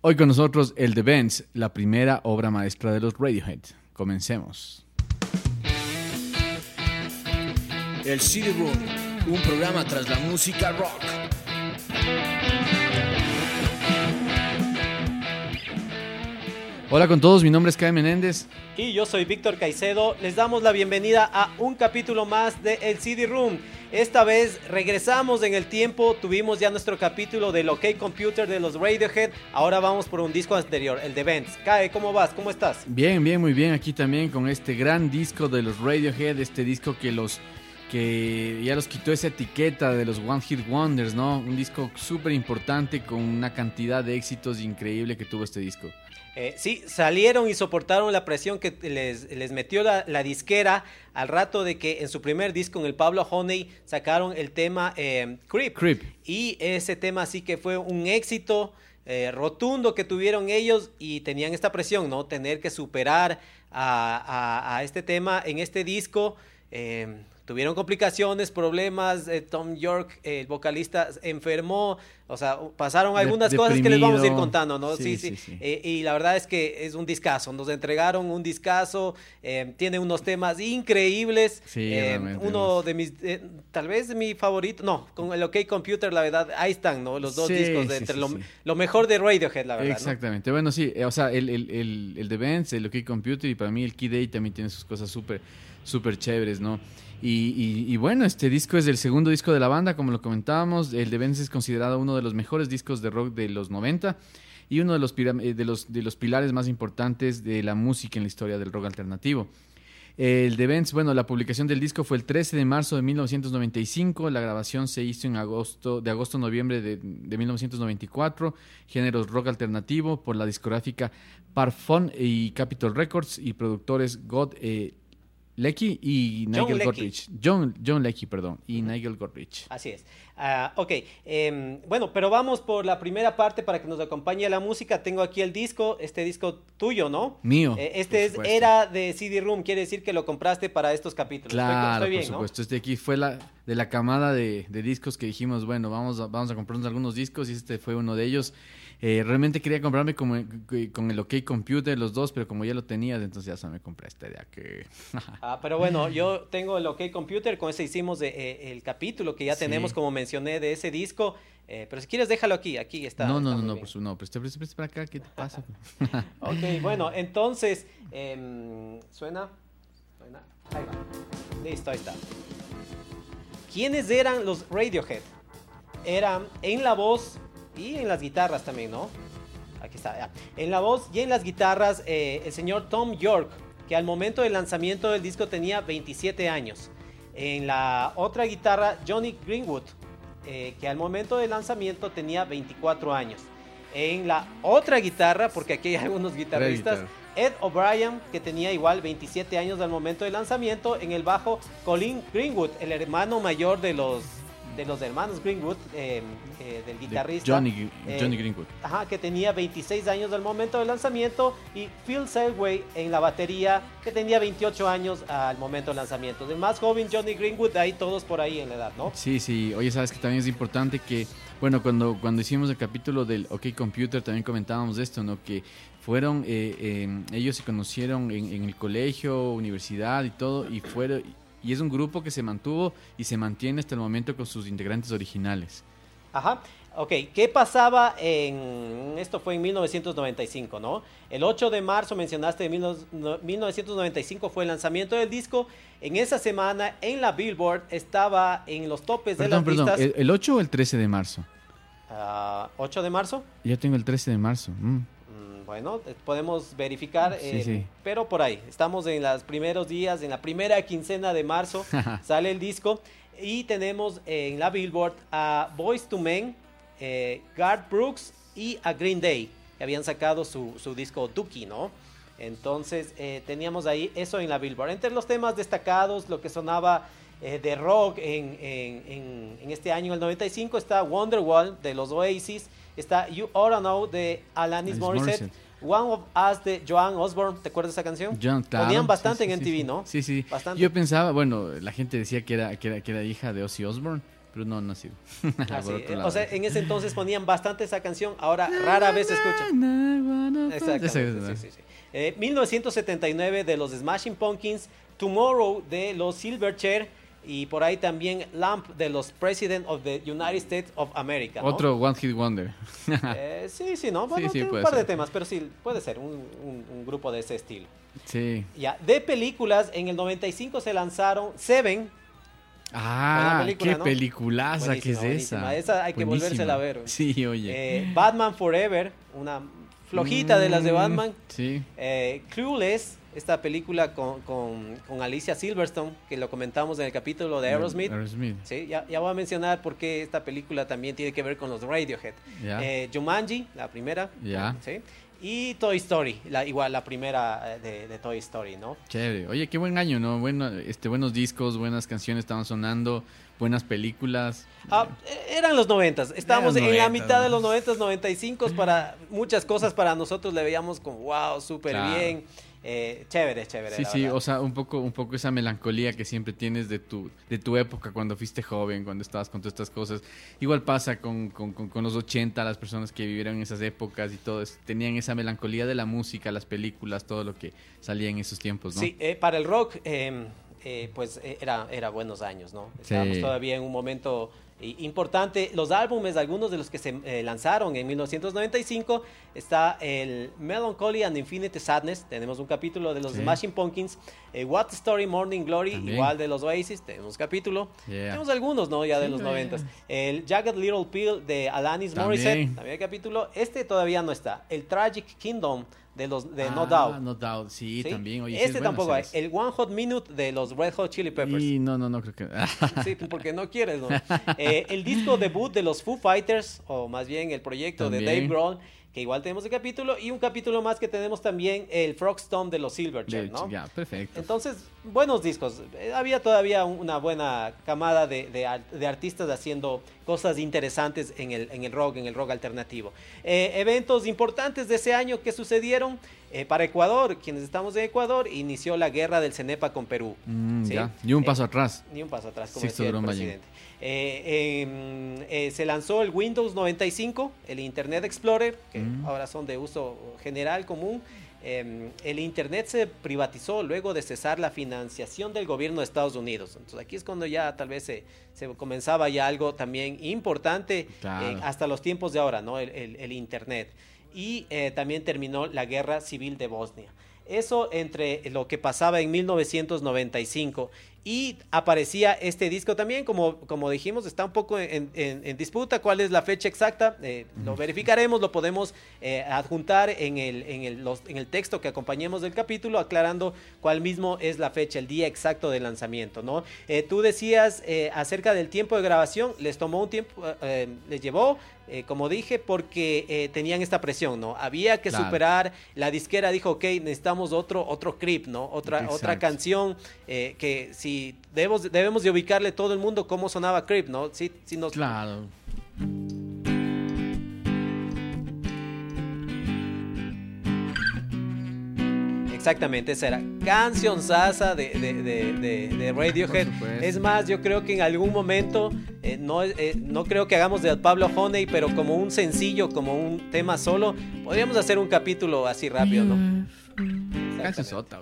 Hoy con nosotros el The Benz, la primera obra maestra de los Radiohead. Comencemos. El CD Room, un programa tras la música rock. Hola con todos, mi nombre es Kai Menéndez. Y yo soy Víctor Caicedo. Les damos la bienvenida a un capítulo más de El CD Room. Esta vez regresamos en el tiempo, tuvimos ya nuestro capítulo del OK Computer de los Radiohead. Ahora vamos por un disco anterior, el de Vents. Kai, ¿cómo vas? ¿Cómo estás? Bien, bien, muy bien. Aquí también con este gran disco de los Radiohead, este disco que los que ya los quitó esa etiqueta de los One Hit Wonders, ¿no? Un disco súper importante con una cantidad de éxitos increíble que tuvo este disco. Eh, sí, salieron y soportaron la presión que les, les metió la, la, disquera al rato de que en su primer disco, en el Pablo Honey, sacaron el tema eh, Creep. Creep. Y ese tema sí que fue un éxito eh, rotundo que tuvieron ellos y tenían esta presión, ¿no? Tener que superar a, a, a este tema en este disco. Eh, tuvieron complicaciones, problemas. Eh, Tom York, el vocalista, enfermó. O sea, pasaron algunas cosas que les vamos a ir contando, ¿no? Sí, Sí, sí. Eh, y la verdad es que es un discazo. Nos entregaron un discazo. eh, tiene unos temas increíbles. Sí, uno es- de mis, tal vez mi favorito. No, con el OK Computer, la verdad, ahí están, ¿no? Los dos discos de entre lo, mejor de Radiohead, la verdad. ¿no? Exactamente. Bueno, sí, o sea, el, el, el, el The Benz, el OK Computer y para mí el Key Day también tiene sus cosas súper, súper chéveres, ¿no? Y, bueno, este disco es el segundo disco de la banda, como lo comentábamos. El The Benz es considerado uno de los mejores discos de rock de los 90 y uno de los, eh, de los, de los pilares más importantes de la música en la historia del rock alternativo. El The Benz, bueno, la publicación del disco fue el 13 de marzo de 1995, la grabación se hizo en agosto, de agosto a noviembre de, de 1994, géneros rock alternativo por la discográfica Parfon y Capitol Records y productores God eh, Leckie y John Nigel. Godrich. John, John Leckie, perdón, y Nigel Godrich. Así es. Ah, ok, em, bueno, pero vamos por la primera parte para que nos acompañe la música. Tengo aquí el disco, este disco tuyo, ¿no? Mío, Eh, este es, era de CD Room, quiere decir que lo compraste para estos capítulos. Claro, estoy bien, por ¿no? supuesto. Este aquí fue la de la camada de, de discos que dijimos, bueno, vamos a, vamos a comprarnos algunos discos y este fue uno de ellos. Eh, realmente quería comprarme con el OK Computer los dos, pero como ya lo tenías, entonces ya se me compré este de aquí. Ah, pero bueno, yo tengo el OK Computer, con ese hicimos de, eh, el capítulo que ya Sí. tenemos, como mencioné, de ese disco. Eh, pero si quieres, déjalo aquí, aquí está. no, no, está no, no, por su, no, preste, preste, preste para acá, ¿qué te pasa? Ok, bueno, entonces, em, ¿suena? ¿Suena? Ahí va. Listo, ahí está. ¿Quiénes eran los Radiohead? Eran en la voz y en las guitarras también, ¿no? Aquí está, ya. En la voz y en las guitarras, eh, el señor Tom York, que al momento del lanzamiento del disco tenía 27 años. En la otra guitarra, Johnny Greenwood, eh, que al momento del lanzamiento tenía 24 años. En la otra guitarra, porque aquí hay algunos guitarristas. Ed O'Brien, que tenía igual 27 años al momento del lanzamiento. En el bajo, Colin Greenwood, el hermano mayor de los, de los hermanos Greenwood, eh, eh, del De guitarrista. Johnny, eh, Johnny Greenwood. Ajá, que tenía 26 años al momento del lanzamiento. Y Phil Selway en la batería, que tenía 28 años al momento del lanzamiento. El más joven, Johnny Greenwood, ahí todos por ahí en la edad, ¿no? Sí, sí. Oye, sabes que también es importante que, bueno, cuando, cuando hicimos el capítulo del OK Computer también comentábamos esto, ¿no? Que fueron, eh, eh, ellos se conocieron en, en el colegio, universidad y todo, y fueron, y es un grupo que se mantuvo y se mantiene hasta el momento con sus integrantes originales. Ajá. Ok, ¿qué pasaba en... Esto fue en 1995, ¿no? El 8 de marzo, mencionaste, de 1995 fue el lanzamiento del disco. En esa semana, en la Billboard, estaba en los topes de Perdón, las perdón, listas... ¿el, el 8 o el 13 de marzo? Ah, 8 de marzo. Yo tengo el 13 de marzo. mm. Bueno, eh, podemos verificar, Sí, eh, sí. pero por ahí. Estamos en los primeros días, en la primera quincena de marzo sale el disco y tenemos en la Billboard a Boys to Men, eh, Garth Brooks y a Green Day, que habían sacado su, su disco Dookie, ¿no? Entonces eh, teníamos ahí eso en la Billboard. Entre los temas destacados, lo que sonaba eh, de rock en, en- en- en este año, el 95, está Wonderwall de los Oasis, está You Oughta Know de Alanis Alanis Morissette, Morissette. One of Us de Joan Osborne, ¿te acuerdas de esa canción? Ponían bastante sí, en MTV, sí. ¿no? Sí, sí. Bastante. Yo pensaba, bueno, la gente decía que era, que era, que era hija de Ozzy Osbourne, pero no, no ha sido. Ah, eh. O sea, en ese entonces ponían bastante esa canción, ahora rara vez se escucha. Sí, sí. Eh, 1979 de los Smashing Pumpkins, Tomorrow de los Silverchair y por ahí también Lamp de los President of the United States of America. ¿no? Otro One Hit Wonder. Eh, sí, sí, ¿no? Bueno, sí, tiene un par de temas, pero sí, puede ser un, un- un grupo de ese estilo. sí. Ya, de películas, en el 95 se lanzaron Seven, Ah, película, qué ¿no? peliculaza que es Buenísima, esa. buenísima. Esa hay que volvérsela a ver. Sí, oye. eh, Batman Forever, una flojita de las de Mm, Batman. Sí. Eh, Clueless, esta película con, con- con Alicia Silverstone, que lo comentamos en el capítulo de Aerosmith. Aerosmith. Sí, ya, ya voy a mencionar por qué esta película también tiene que ver con los Radiohead. Ya. Eh, Jumanji, la primera. Ya. Sí. Y Toy Story, la, igual la primera eh, de, de Toy Story, ¿no? Chévere. Oye, qué buen año, ¿no? Bueno, este, buenos discos, buenas canciones estaban sonando, buenas películas. Ah, eh, eran los noventas. Estábamos en la noventas, mitad de ¿no? los noventas, 95 para muchas cosas para nosotros le veíamos como wow, súper Claro. bien. Eh, chévere, chévere. Sí, sí, verdad. o sea, un poco, un poco esa melancolía que siempre tienes de tu, de tu época cuando fuiste joven, cuando estabas con todas estas cosas. Igual pasa con, con, con- con los 80, las personas que vivieron en esas épocas y todo, es- tenían esa melancolía de la música, las películas, todo lo que salía en esos tiempos, ¿no? Sí, eh, para el rock, eh, eh, pues era, era buenos años, ¿no? Estábamos Sí. todavía en un momento importante. Los álbumes, algunos de los que se eh, lanzaron en 1995, está el Melancholy and Infinite Sadness, tenemos un capítulo de los Sí. Smashing Pumpkins, eh, What Story Morning Glory, También. igual de los Oasis, tenemos capítulo. Yeah. Tenemos algunos, ¿no? Ya de Sí, los noventas. El Jagged Little Pill de Alanis También. Morissette, también hay capítulo. Este todavía no está. El Tragic Kingdom de los de No Ah, Doubt. No Doubt, sí, ¿sí? también. Oye, sí este es bueno tampoco hay. El One Hot Minute de los Red Hot Chili. Peppers. Y no, no, no creo que. Sí, porque no quieres, ¿no? Eh, el disco debut de los Foo Fighters, o más bien el proyecto de Dave También. Grohl, que igual tenemos el capítulo, y un capítulo más que tenemos también, el Frogstone de los Silverchair, ¿no? Ya, perfecto. Entonces, buenos discos. Eh, Había todavía un- una buena camada de, de ar- de artistas haciendo cosas interesantes en el, en el rock, en el rock alternativo. Eh, eventos importantes de ese año que sucedieron eh, para Ecuador, quienes estamos en Ecuador, inició la guerra del Cenepa con Perú. Mm, ¿sí? ya. Y un Eh, paso atrás. Ni un paso atrás, como Sixto decía el presidente. Eh, em, se lanzó el Windows 95, el Internet Explorer, que Mm. ahora son de uso general, común. Em, el Internet se privatizó luego de cesar la financiación del gobierno de Estados Unidos. Entonces aquí es cuando ya tal vez se, se comenzaba ya algo también importante Claro. hasta los tiempos de ahora, ¿no? El, el- el Internet. Y eh, también terminó la guerra civil de Bosnia. Eso entre lo que pasaba en 1995 y aparecía este disco también, como, como dijimos, está un poco en, en- en disputa cuál es la fecha exacta, eh, lo verificaremos, lo podemos eh, adjuntar en el, en, el, los- en el texto que acompañemos del capítulo, aclarando cuál mismo es la fecha, el día exacto del lanzamiento, ¿no? Eh, tú decías acerca del tiempo de grabación, les tomó un tiempo, les llevó, eh, como dije, porque eh, tenían esta presión, ¿no? Había que Claro. superar, la disquera dijo, ok, necesitamos otro, otro clip, ¿no? Otra, otra canción eh, que si debemos, debemos de ubicarle todo el mundo cómo sonaba Creep, ¿no? Si, si nos, Claro. Exactamente, esa era canción sasa de, de, de, Radiohead. Es más, yo creo que en algún momento, eh, no, eh, no creo que hagamos de Pablo Honey, pero como un sencillo, como un tema solo, podríamos hacer un capítulo así rápido, ¿no? Canción sota.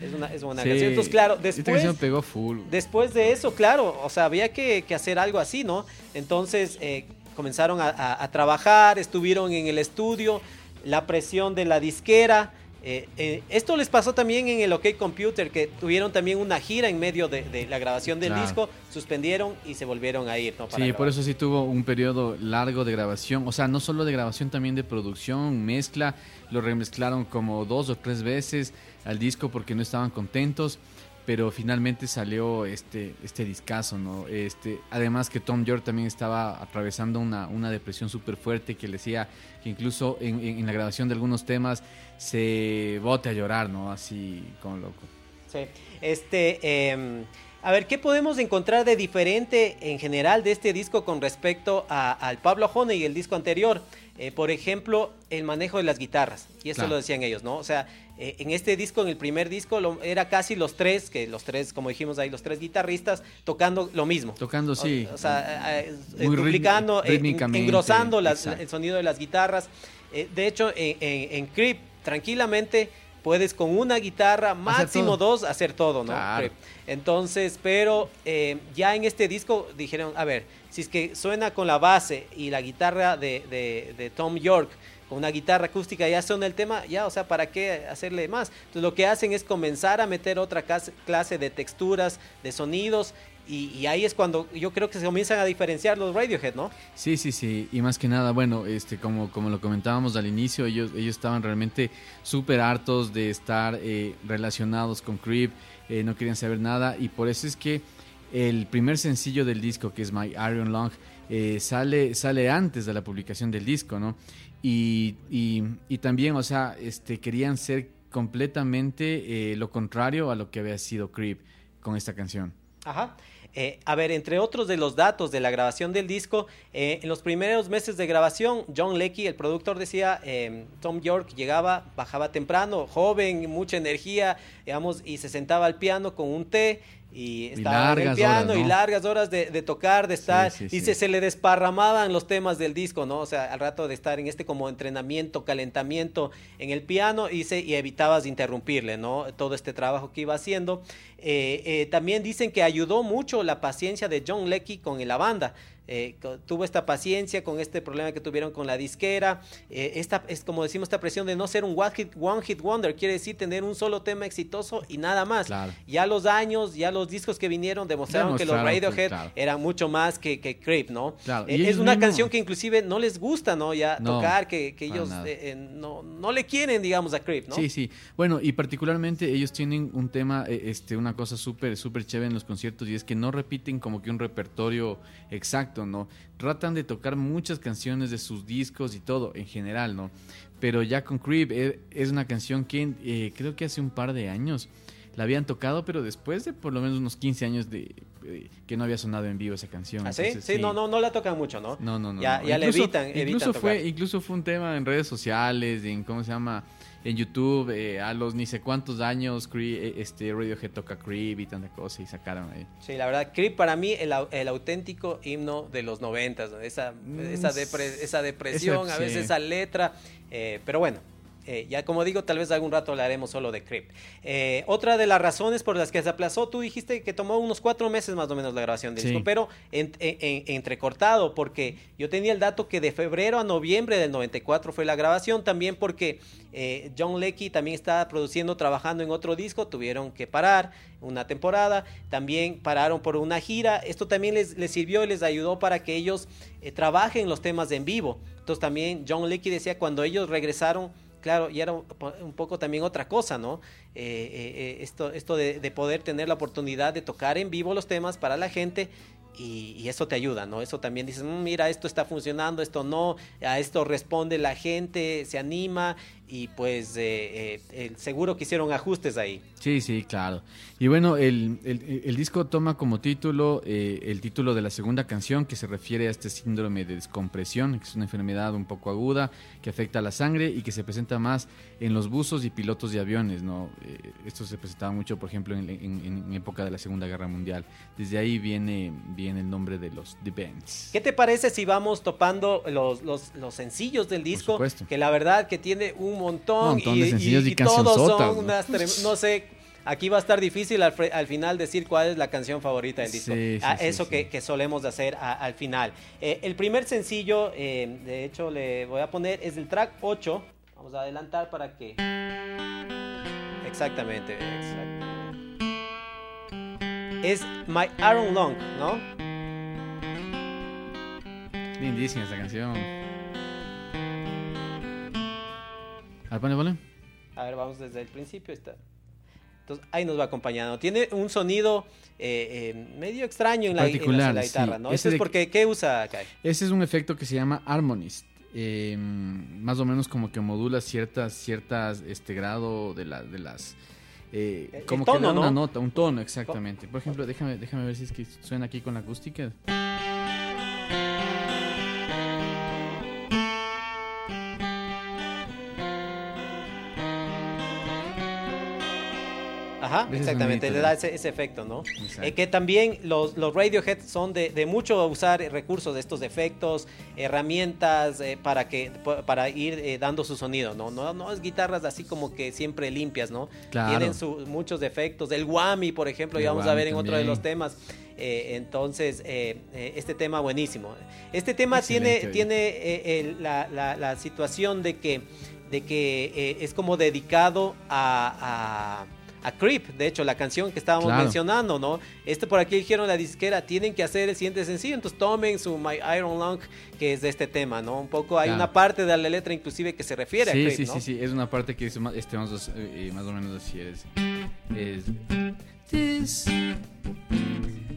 Es una, es una Sí. canción. Entonces, claro, Esta después... canción pegó full. Después de eso, claro, o sea, había que, que hacer algo así, ¿no? Entonces, eh, comenzaron a, a- a trabajar, estuvieron en el estudio, la presión de la disquera. Eh, eh, esto les pasó también en el OK Computer, que tuvieron también una gira en medio de, de la grabación del Claro. disco, suspendieron y se volvieron a ir. ¿no? Para Sí, por eso sí tuvo un periodo largo de grabación, o sea, no solo de grabación, también de producción, mezcla, lo remezclaron como dos o tres veces al disco porque no estaban contentos, pero finalmente salió este, este discazo, ¿no? Este, además que Tom York también estaba atravesando una, una depresión súper fuerte que le decía que incluso en, en- en la grabación de algunos temas se bote a llorar, ¿no? Así como loco. Sí. Este, eh, a ver, ¿qué podemos encontrar de diferente en general de este disco con respecto a- al Pablo Honey y el disco anterior? Eh, por ejemplo, el manejo de las guitarras. Y eso Claro. lo decían ellos, ¿no? O sea, eh, en este disco, en el primer disco, lo- era casi los tres, que los tres, como dijimos ahí, los tres guitarristas tocando lo mismo. Tocando, sí. O, o sea, eh, eh, Muy duplicando, eh, engrosando las- el sonido de las guitarras. De hecho, en, en, en Creep, tranquilamente puedes con una guitarra, máximo dos, hacer todo, ¿no? Claro. Entonces, pero eh, ya en este disco dijeron, a ver, si es que suena con la base y la guitarra de, de- de Tom York, una guitarra acústica ya suena el tema, ya, o sea, ¿para qué hacerle más? Entonces lo que hacen es comenzar a meter otra clase de texturas, de sonidos, y, ahí es cuando yo creo que se comienzan a diferenciar los Radiohead, ¿no? Sí, sí, sí. Y más que nada, bueno, este, como, como lo comentábamos al inicio, ellos, ellos estaban realmente súper hartos de estar eh, relacionados con Creep, eh, no querían saber nada. Y por eso es que el primer sencillo del disco, que es My Iron Lung, eh, sale, sale antes de la publicación del disco, ¿no? Y, y, también, o sea, este, querían ser completamente eh, lo contrario a lo que había sido Creep con esta canción. Ajá. Eh, a ver, entre otros de los datos de la grabación del disco, eh, en los primeros meses de grabación, John Leckie, el productor, decía, eh, Tom York llegaba, bajaba temprano, joven, mucha energía, digamos, y se sentaba al piano con un té y estaba horas, y ¿no? largas horas de, de tocar, de estar, sí, y sí. Se, se le desparramaban los temas del disco, ¿no? O sea, al rato de estar en este como entrenamiento, calentamiento en el piano y, se, y evitabas interrumpirle, ¿no? Todo este trabajo que iba haciendo. Eh, eh, también dicen que ayudó mucho la paciencia de John Leckie con la banda. Eh, tuvo esta paciencia con este problema que tuvieron con la disquera. Eh, esta es como decimos esta presión de no ser un one hit, one hit wonder, quiere decir tener un solo tema exitoso y nada más. Claro. Ya los años, ya los discos que vinieron demostraron, que los que, Radiohead claro. eran mucho más que, que Creep, ¿no? Claro, Eh, es una canción que inclusive no les gusta, ¿no? Ya No, tocar, que, que ellos eh, no, no le quieren, digamos, a Creep, ¿no? Sí, sí. Bueno, y particularmente ellos tienen un tema, eh, este, una cosa súper, súper chévere en los conciertos y es que no repiten como que un repertorio exacto, ¿no? Tratan de tocar muchas canciones de sus discos y todo, en general, ¿no? Pero ya con Creep eh, es una canción que eh, creo que hace un par de años la habían tocado, pero después de por lo menos unos 15 años de eh, que no había sonado en vivo esa canción. ¿Ah, sí? Entonces, Sí, no, no, no la tocan mucho, ¿no? no, no, no. Ya- no. ya le evitan- evitan incluso tocar. fue, incluso fue un tema en redes sociales, en cómo se llama, en YouTube, eh, a los ni sé cuántos años, Cre- eh, este Radiohead toca Creep y tanta cosa y sacaron ahí. Sí, la verdad, Creep para mí el, el auténtico himno de los noventas, ¿no? esa, esa, depre- esa depresión, Esa- a veces sí. esa letra, eh, pero bueno. Eh, ya como digo, tal vez algún rato hablaremos solo de Creep. Eh, otra de las razones por las que se aplazó, tú dijiste que tomó unos cuatro meses más o menos la grabación del Sí. disco, pero en- en- en- entrecortado, porque yo tenía el dato que de febrero a noviembre del 94 fue la grabación, también porque eh, John Leckie también estaba produciendo, trabajando en otro disco, tuvieron que parar una temporada, también pararon por una gira, esto también les, les sirvió y les ayudó para que ellos eh, trabajen los temas en vivo. Entonces también John Leckie decía cuando ellos regresaron, claro, y era un po- un poco también otra cosa, ¿no? Eh, eh, eh, esto esto de, de poder tener la oportunidad de tocar en vivo los temas para la gente y, y eso te ayuda, ¿no? Eso también dices, "Mm, mira, esto está funcionando, esto no, a esto responde la gente, se anima y pues eh, eh, seguro que hicieron ajustes ahí. Sí, sí, claro. Y bueno, el, el- el disco toma como título eh, el título de la segunda canción que se refiere a este síndrome de descompresión, que es una enfermedad un poco aguda que afecta a la sangre y que se presenta más en los buzos y pilotos de aviones, ¿no? Eh, esto se presentaba mucho, por ejemplo, en, en- en época de la Segunda Guerra Mundial. Desde ahí viene, viene el nombre de los The Bands. ¿Qué te parece si vamos topando los, los, los sencillos del disco? Que la verdad que tiene un montón, Un montón y, de sencillos y todos son ¿no? unas, no sé, aquí va a estar difícil al, al final decir cuál es la canción favorita del disco. Sí, sí, Ah, eso sí. Que, que solemos hacer a- al final. Eh, el primer sencillo, eh, de hecho, le voy a poner, es el track 8. Vamos a adelantar para que... Exactamente, exactamente. Es My Iron Long, ¿no? Lindísima esa canción. A ver, ponle, ponle. A ver, vamos desde el principio. Está. Entonces, ahí nos va acompañando. Tiene un sonido eh, eh, medio extraño en la, en la- en la sí. guitarra, ¿no? Ese es de- porque, ¿qué usa Kai? Ese es un efecto que se llama Harmonist. Eh, más o menos como que modula ciertas, ciertas, este grado de, la, de las... eh, como que tono, da una ¿no? nota, un tono, exactamente. Por ejemplo, déjame, déjame ver si es que suena aquí con la acústica. Ajá, Ese exactamente, le da ese, ese efecto, ¿no? Eh, que también los, los Radiohead son de, de mucho usar recursos de estos efectos, herramientas eh, para que pa- para ir eh, dando su sonido, ¿no? ¿no? No es guitarras así como que siempre limpias, ¿no? Claro. Tienen su- muchos defectos. El whammy, por ejemplo, El ya vamos a ver en otro de los temas. Eh, entonces, este tema buenísimo. Este tema Excelente, tiene, tiene el- la, la- la situación de que, de que es como dedicado a, a- a Creep, de hecho, la canción que estábamos Claro. mencionando, ¿no? Este por aquí dijeron la disquera, tienen que hacer el siguiente sencillo, entonces tomen su My Iron Lung, que es de este tema, ¿no? Un poco, hay Claro. una parte de la letra inclusive que se refiere sí, a Creep, sí, ¿no? sí, sí, es una parte que dice más, este, más, o- eh, más o menos así es. es This,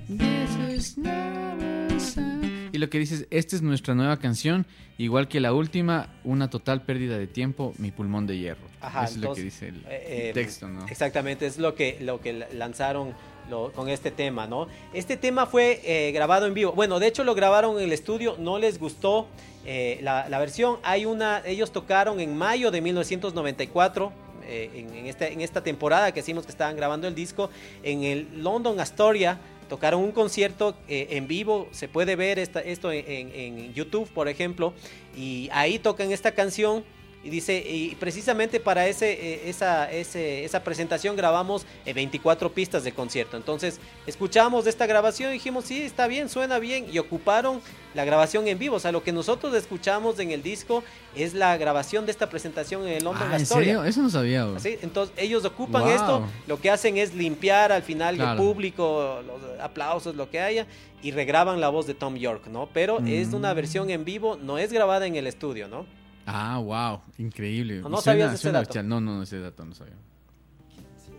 this is never sad. Y lo que dices, esta es nuestra nueva canción, igual que la última, una total pérdida de tiempo, mi pulmón de hierro. Ajá, Eso es lo que dice el Eh, eh, texto, ¿no? Exactamente, es lo que, lo que lanzaron lo- con este tema, ¿no? Este tema fue eh, grabado en vivo. Bueno, de hecho lo grabaron en el estudio, no les gustó eh, la, la versión. Hay una, ellos tocaron en mayo de 1994. eh, en, en esta, en esta temporada que hicimos que estaban grabando el disco en el London Astoria tocaron un concierto eh, en vivo se puede ver esta- esto en, en- en YouTube por ejemplo y ahí tocan esta canción y dice, y precisamente para ese, eh, esa, ese- esa presentación grabamos eh, 24 pistas de concierto. Entonces, escuchamos esta grabación y dijimos, sí, está bien, suena bien. Y ocuparon la grabación en vivo. O sea, lo que nosotros escuchamos en el disco es la grabación de esta presentación en el London Ah, ¿en serio? Eso no sabía. Así, Entonces ellos ocupan Wow. esto, lo que hacen es limpiar al final el público, los aplausos, lo que haya, y regraban la voz de Tom York, ¿no? Pero es una Mm. versión en vivo, no es grabada en el estudio, ¿no? Ah, wow, increíble. No, no suena- sabías ese dato. No, no, no, ese dato no sabía.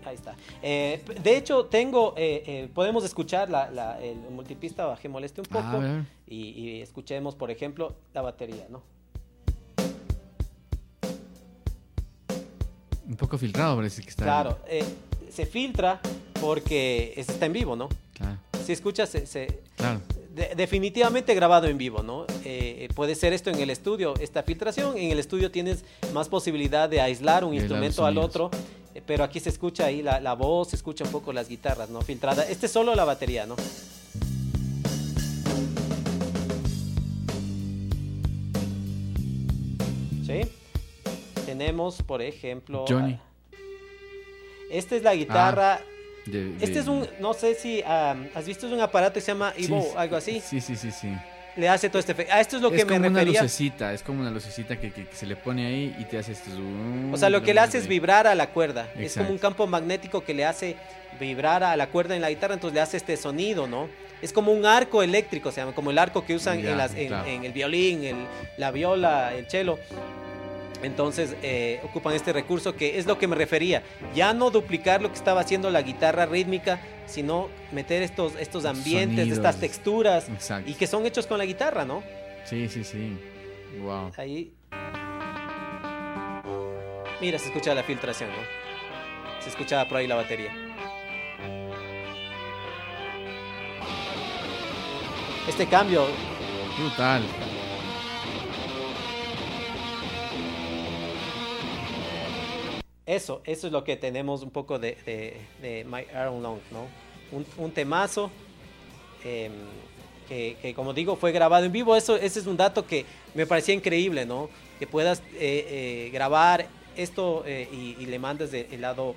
Ahí está. Eh, de hecho, tengo, eh, eh, podemos escuchar la, la- el multipista, bajé moleste un poco, Ah, ver. y, y escuchemos, por ejemplo, la batería, ¿no? Un poco filtrado parece que está. Claro, eh, se filtra porque es- está en vivo, ¿no? Claro, Si escuchas, se- se, claro. De- definitivamente grabado en vivo, ¿no? Eh, puede ser esto en el estudio, esta filtración. En el estudio tienes más posibilidad de aislar un De instrumento al otro, eh, pero aquí se escucha ahí la, la voz, se escucha un poco las guitarras, ¿no? Filtrada. Este es solo la batería, ¿no? ¿Sí? Tenemos, por ejemplo... Johnny. Esta es la guitarra. De- Este es un, no sé si am, has visto, es un aparato que se llama Evo, sí, algo así. Sí, sí, sí, sí. Le hace todo este efecto. Ah, esto es lo es que me como una refería. lucecita, es como una lucecita que, que- que se le pone ahí y te hace esto. O sea, lo que le hace es vibrar a la cuerda. Es como un campo magnético que le hace vibrar a la cuerda en la guitarra, entonces le hace este sonido, ¿no? Es como un arco eléctrico, se llama, como el arco que usan Ya, en, las- en el violín, el- la viola, el cello. Entonces eh, ocupan este recurso que es lo que me refería. Ya no duplicar lo que estaba haciendo la guitarra rítmica, sino meter estos, estos ambientes, Sonidos. estas texturas, Exacto. y que son hechos con la guitarra, ¿no? Sí, sí, sí. Wow. Ahí. Mira, se escucha la filtración, ¿no? Se escuchaba por ahí la batería. Este cambio, Brutal. Eso, eso es lo que tenemos un poco de, de, de My Iron Long, ¿no? Un, un temazo em, que, que, como digo, fue grabado en vivo. Eso, ese es un dato que me parecía increíble, ¿no? Que puedas eh, eh, grabar esto eh, y, y le mandes de- el lado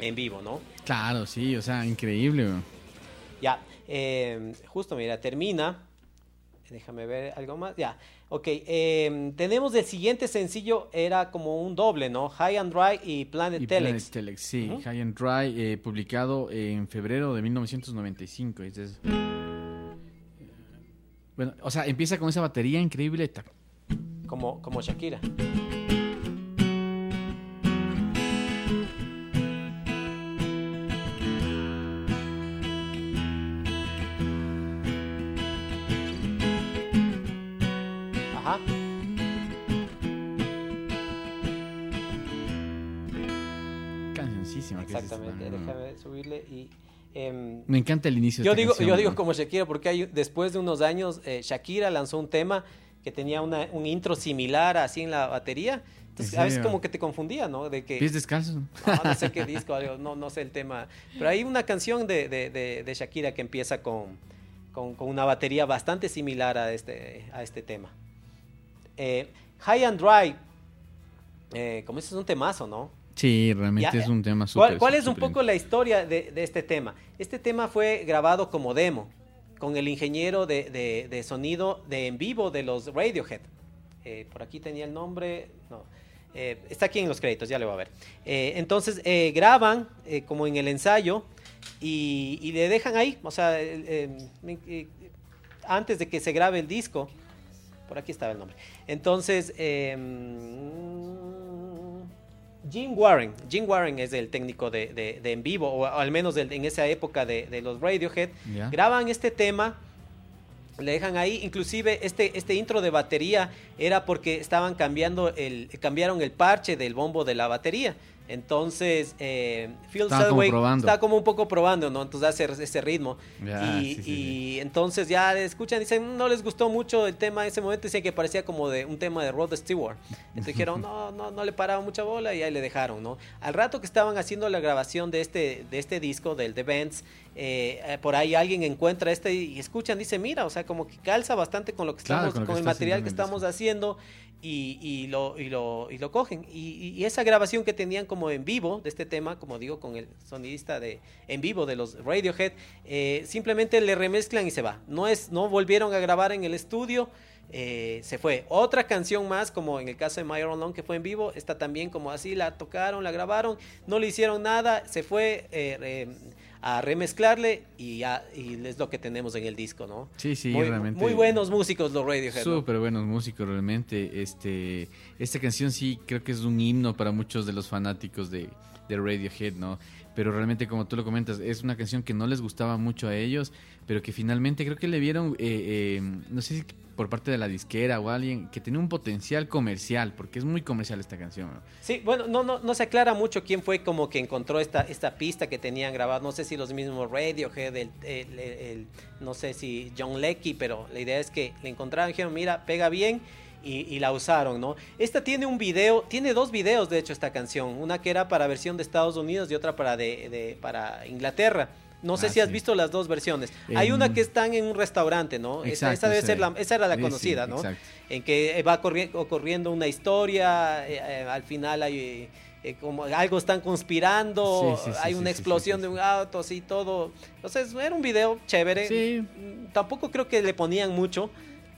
en vivo, ¿no? Claro, sí, o sea, increíble. weón. Ya, eh, justo, mira, termina. Déjame ver algo más. Ya, ok. eh, tenemos el siguiente sencillo, era como un doble, ¿no? High and Dry y Planet Y Telex. Planet Telex, sí. High and Dry, eh, publicado en febrero de 1995. es- es- Bueno, o sea, empieza con esa batería increíble. Como, como Shakira. Exactamente. también, ¿no? Déjame subirle y. em, Me encanta el inicio de yo esta digo, canción, yo digo como Shakira porque hay, después de unos años eh, Shakira lanzó un tema que tenía una- un intro similar así en la batería. Entonces, ¿En a veces como que te confundía, ¿no? De que Pies descalzos. no, no sé qué disco, no, no sé el tema. Pero hay una canción de, de- de- de Shakira que empieza con, con- con una batería bastante similar a este, a este tema. Eh, High and Dry, eh, como ese es un temazo, ¿no? Sí, realmente Ya, es un tema ¿Cuál, súper. cuál es un poco la historia de, de este tema? Este tema fue grabado como demo con el ingeniero de, de- de sonido de en vivo de los Radiohead. Eh, por aquí tenía el nombre, no. Eh, está aquí en los créditos, ya le voy a ver. Eh, entonces eh, graban como en el ensayo y, y le dejan ahí, o sea, eh, antes de que se grabe el disco. Por aquí estaba el nombre. Entonces, eh, Jim Warren, Jim Warren es el técnico de, de- de en vivo, o al menos en esa época de, de los Radiohead. Graban este tema, le dejan ahí, inclusive este, este intro de batería era porque estaban cambiando el, cambiaron el parche del bombo de la batería. Entonces, eh, Phil Estaba como Selway está como un poco probando, ¿no? Entonces hace ese ritmo. Y, sí, sí, y entonces ya escuchan, dicen, no les gustó mucho el tema en ese momento, decían que parecía como de un tema de Rod Stewart. Entonces dijeron, no, no, no le paraba mucha bola y ahí le dejaron, ¿no? Al rato que estaban haciendo la grabación de este, de este disco, del The Bands, eh, eh, por ahí alguien encuentra este y escuchan, dice, mira, o sea, como que calza bastante con lo que Claro, estamos, con con, lo que el está material que estamos haciendo y, y lo, y, lo, y lo cogen. Y, y esa grabación que tenían como en vivo de este tema, como digo, con el sonidista de en vivo de los Radiohead, eh, simplemente le remezclan y se va. No, es, no volvieron a grabar en el estudio. eh, se fue. Otra canción más, como en el caso de My Own Long, que fue en vivo, esta también como así, la tocaron, la grabaron, no le hicieron nada, se fue eh, a remezclarle y ya y es lo que tenemos en el disco, ¿no? Sí, sí, muy, realmente. muy buenos músicos los Radiohead. ¿no? Súper buenos músicos, realmente. Este, esta canción sí creo que es un himno para muchos de los fanáticos de, de Radiohead, ¿no? Pero realmente, como tú lo comentas, es una canción que no les gustaba mucho a ellos, pero que finalmente creo que le vieron, eh, eh, no sé si por parte de la disquera o alguien, que tenía un potencial comercial, porque es muy comercial esta canción. Sí, bueno, no, no, no se aclara mucho quién fue como que encontró esta, esta pista que tenían grabada. No sé si los mismos Radiohead, el- el- el- no sé si John Leckie, pero la idea es que le encontraron y dijeron, mira, pega bien. Y, y la usaron, ¿no? Esta tiene un video, tiene dos videos de hecho esta canción, una que era para versión de Estados Unidos y otra para de, de- para Inglaterra. No sé si has visto las dos versiones. Hay una que están en un restaurante, ¿no? Esa, Exacto, esa debe sí. ser la, esa era la sí, conocida, ¿no? exacto. en que va corri- ocurriendo una historia, eh, eh, al final hay eh, eh, como algo están conspirando, Sí, sí, sí, hay una explosión de un auto, así todo. Entonces era un video chévere. Sí. Mm, Tampoco creo que le ponían mucho.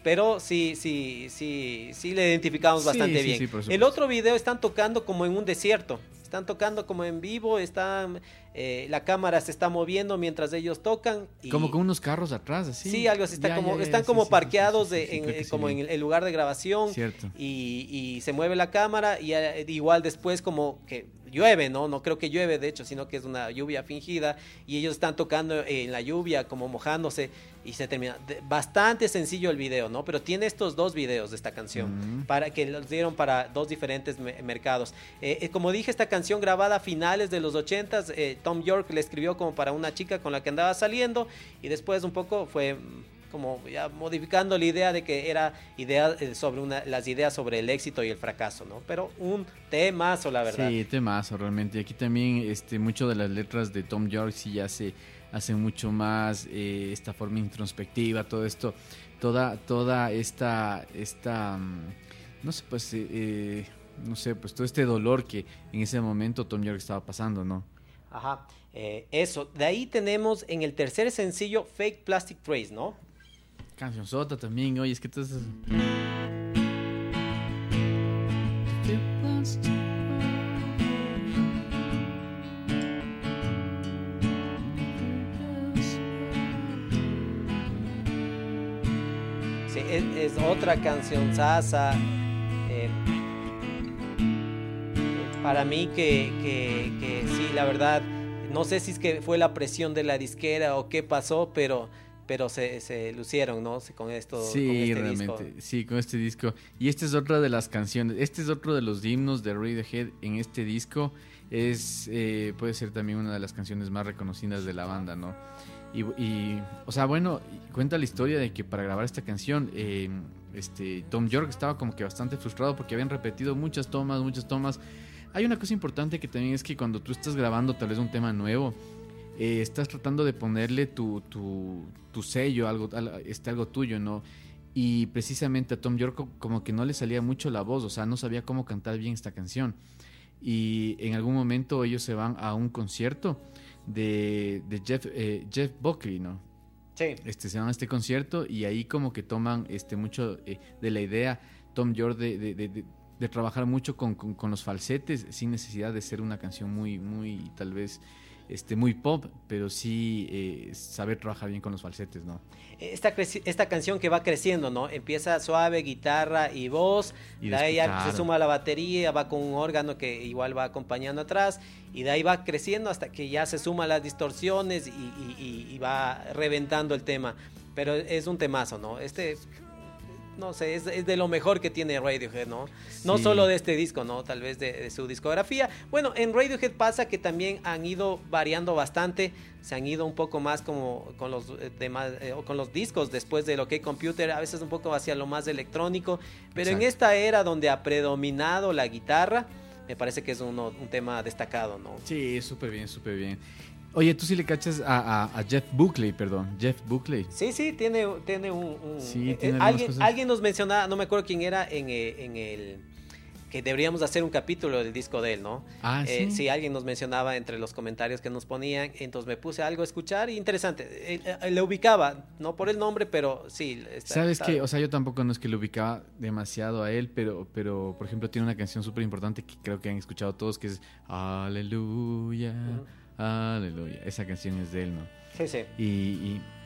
Pero sí, sí, sí, sí le identificamos Sí, bastante sí, bien. sí, El otro video están tocando como en un desierto. Están tocando como en vivo, están, eh, la cámara se está moviendo mientras ellos tocan. Y, Como con unos carros atrás, así. Sí, algo así. Está Ya, como, ya, ya, están como parqueados de- en, como en el lugar de grabación. Cierto. Y, y se mueve la cámara y eh, igual después como que llueve, ¿no? No creo que llueve, de hecho, sino que es una lluvia fingida y ellos están tocando en la lluvia, como mojándose y se termina. Bastante sencillo el video, ¿no? Pero tiene estos dos videos de esta canción Mm. para que los dieron para dos diferentes me- mercados. Eh, eh, como dije, esta canción grabada a finales de los 80s, eh, Tom York le escribió como para una chica con la que andaba saliendo y después un poco fue como ya modificando la idea de que era idea eh, sobre una, las ideas sobre el éxito y el fracaso, ¿no? Pero un temazo, la verdad. Sí, temazo realmente. Y aquí también este, mucho de las letras de Tom York sí ya se hace mucho más eh, esta forma introspectiva, todo esto, toda, toda esta, esta, mm, no sé, pues, eh, eh, no sé, pues todo este dolor que en ese momento Tom York estaba pasando, ¿no? Ajá, eh, eso. De ahí tenemos en el tercer sencillo Fake Plastic Trace, ¿no? Canción Sota también, oye, es que entonces... Sí, es, es otra canción sasa. eh, para mí que, que, que sí, la verdad, no sé si es que fue la presión de la disquera o qué pasó, pero, pero se, se lucieron, ¿no? Con esto, con Sí, este realmente, disco. sí, con este disco. Y esta es otra de las canciones, este es otro de los himnos de Radiohead en este disco. Es, eh, puede ser también una de las canciones más reconocidas de la banda, ¿no? Y, y, o sea, bueno, cuenta la historia de que para grabar esta canción, eh, este, Tom York estaba como que bastante frustrado porque habían repetido muchas tomas, muchas tomas. Hay una cosa importante que también es que cuando tú estás grabando tal vez un tema nuevo, eh, estás tratando de ponerle tu, tu, tu sello, algo, al- este, algo tuyo, ¿no? Y precisamente a Tom York co- como que no le salía mucho la voz, o sea, no sabía cómo cantar bien esta canción. Y en algún momento ellos se van a un concierto de, de Jeff, eh, Jeff Buckley, ¿no? Sí. Este, se van a este concierto y ahí como que toman este, mucho eh, de la idea Tom York de, de- de- de- de trabajar mucho con, con- con los falsetes sin necesidad de ser una canción muy, muy, tal vez, este, muy pop, pero sí eh, saber trabajar bien con los falsetes, ¿no? Esta, esta canción que va creciendo, ¿no? Empieza suave, guitarra y voz, Y de ahí ya se suma la batería, va con un órgano que igual va acompañando atrás, y de ahí va creciendo hasta que ya se suman las distorsiones y- y va reventando el tema. Pero es un temazo, ¿no? Este, no sé, es, es de lo mejor que tiene Radiohead, ¿no? No Sí. solo de este disco, ¿no? Tal vez de, de su discografía. Bueno, en Radiohead pasa que también han ido variando bastante, se han ido un poco más como con los eh, demás, eh, o con los discos después de lo que Computer, a veces un poco hacia lo más electrónico, pero en esta era donde ha predominado la guitarra, me parece que es uno- un tema destacado, ¿no? Sí, súper bien, súper bien. Oye, tú sí le cachas a, a- a Jeff Buckley, perdón, Jeff Buckley. Sí, sí, tiene, tiene un... un- Sí, eh, tiene eh, alguien, cosas. alguien nos mencionaba, no me acuerdo quién era, en, eh, en el... que deberíamos hacer un capítulo del disco de él, ¿no? Ah, Eh, sí. sí, alguien nos mencionaba entre los comentarios que nos ponían, entonces me puse algo a escuchar y interesante. Eh, le ubicaba, no por el nombre, pero sí. está- ¿Sabes qué? O sea, yo tampoco no es que lo ubicaba demasiado a él, pero, pero por ejemplo, tiene una canción súper importante que creo que han escuchado todos, que es Aleluya, Aleluya. Esa canción es de él, ¿no? Sí, sí. Y, y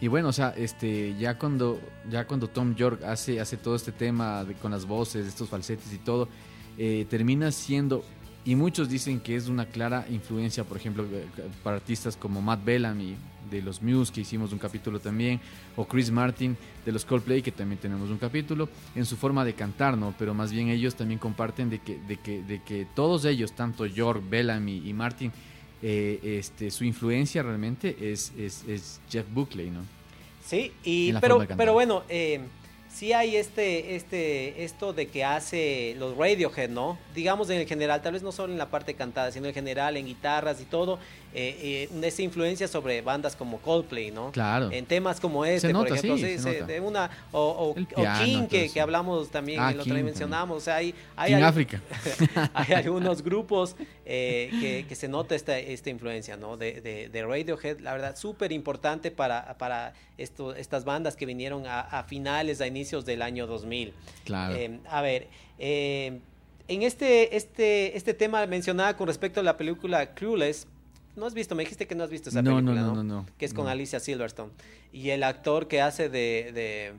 Y bueno, o sea, este, ya cuando, ya cuando Tom York hace, hace todo este tema de- con las voces, estos falsetes y todo, eh, termina siendo, y muchos dicen que es una clara influencia, por ejemplo, eh, para artistas como Matt Bellamy de los Muse, que hicimos un capítulo también, o Chris Martin de los Coldplay, que también tenemos un capítulo, en su forma de cantar, ¿no? Pero más bien ellos también comparten de que, de que, de que todos ellos, tanto York, Bellamy y Martin, eh, este, su influencia realmente es, es, es Jeff Buckley, ¿no? Sí, y, pero, pero bueno, eh, sí hay este, este, esto de que hace los Radiohead, ¿no? Digamos en el general, tal vez no solo en la parte cantada, sino en general, en guitarras y todo, eh, eh, esa influencia sobre bandas como Coldplay, ¿no? Claro. En temas como este, nota, por ejemplo, sí, sí, se de una, o, King, que, hablamos también, Ah, el otro día mencionamos, o sea, hay, hay, al- África. hay algunos grupos eh, que, que se nota esta, esta influencia, ¿no? De, de, de Radiohead, la verdad, súper importante para, para esto, estas bandas que vinieron a, a finales, a inicios del año 2000. Claro. Eh, a ver, en este, este, este tema mencionaba con respecto a la película Clueless, no has visto, me dijiste que no has visto esa No, película, no, ¿no? no, no, Que es con. Alicia Silverstone. Y el actor que hace de,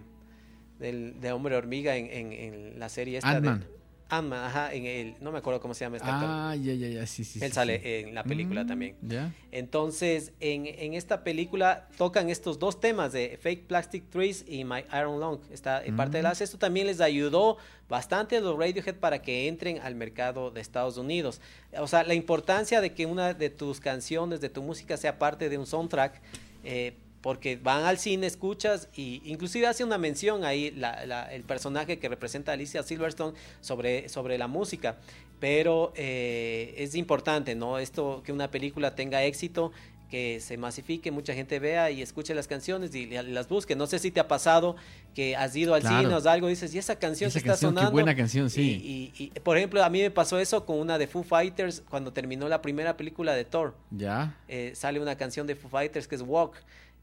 de, de Hombre Hormiga en, en- en la serie esta. de- Ant-Man. Ant-Man, ajá, en el, no me acuerdo cómo se llama este actor. Ah, ya, ya, ya, sí, sí. Él sí, sale sí. en la película Mm, también. Ya. Entonces, en, en esta película tocan estos dos temas de Fake Plastic Trees y My Iron Lung. Está en parte de las. Esto también les ayudó bastante a los Radiohead para que entren al mercado de Estados Unidos. O sea, la importancia de que una de tus canciones, de tu música, sea parte de un soundtrack. eh, porque van al cine, escuchas y inclusive hace una mención ahí la- la- el personaje que representa a Alicia Silverstone sobre, sobre la música. Pero eh, es importante, ¿no? Esto, que una película tenga éxito, que se masifique, mucha gente vea y escuche las canciones y la- las busque. No sé si te ha pasado que has ido al Claro. cine o algo y dices, y esa canción Esa que está canción, qué sonando. buena canción, sí. Y, y- y, por ejemplo, a mí me pasó eso con una de Foo Fighters cuando terminó la primera película de Thor Ya. eh, sale una canción de Foo Fighters que es Walk.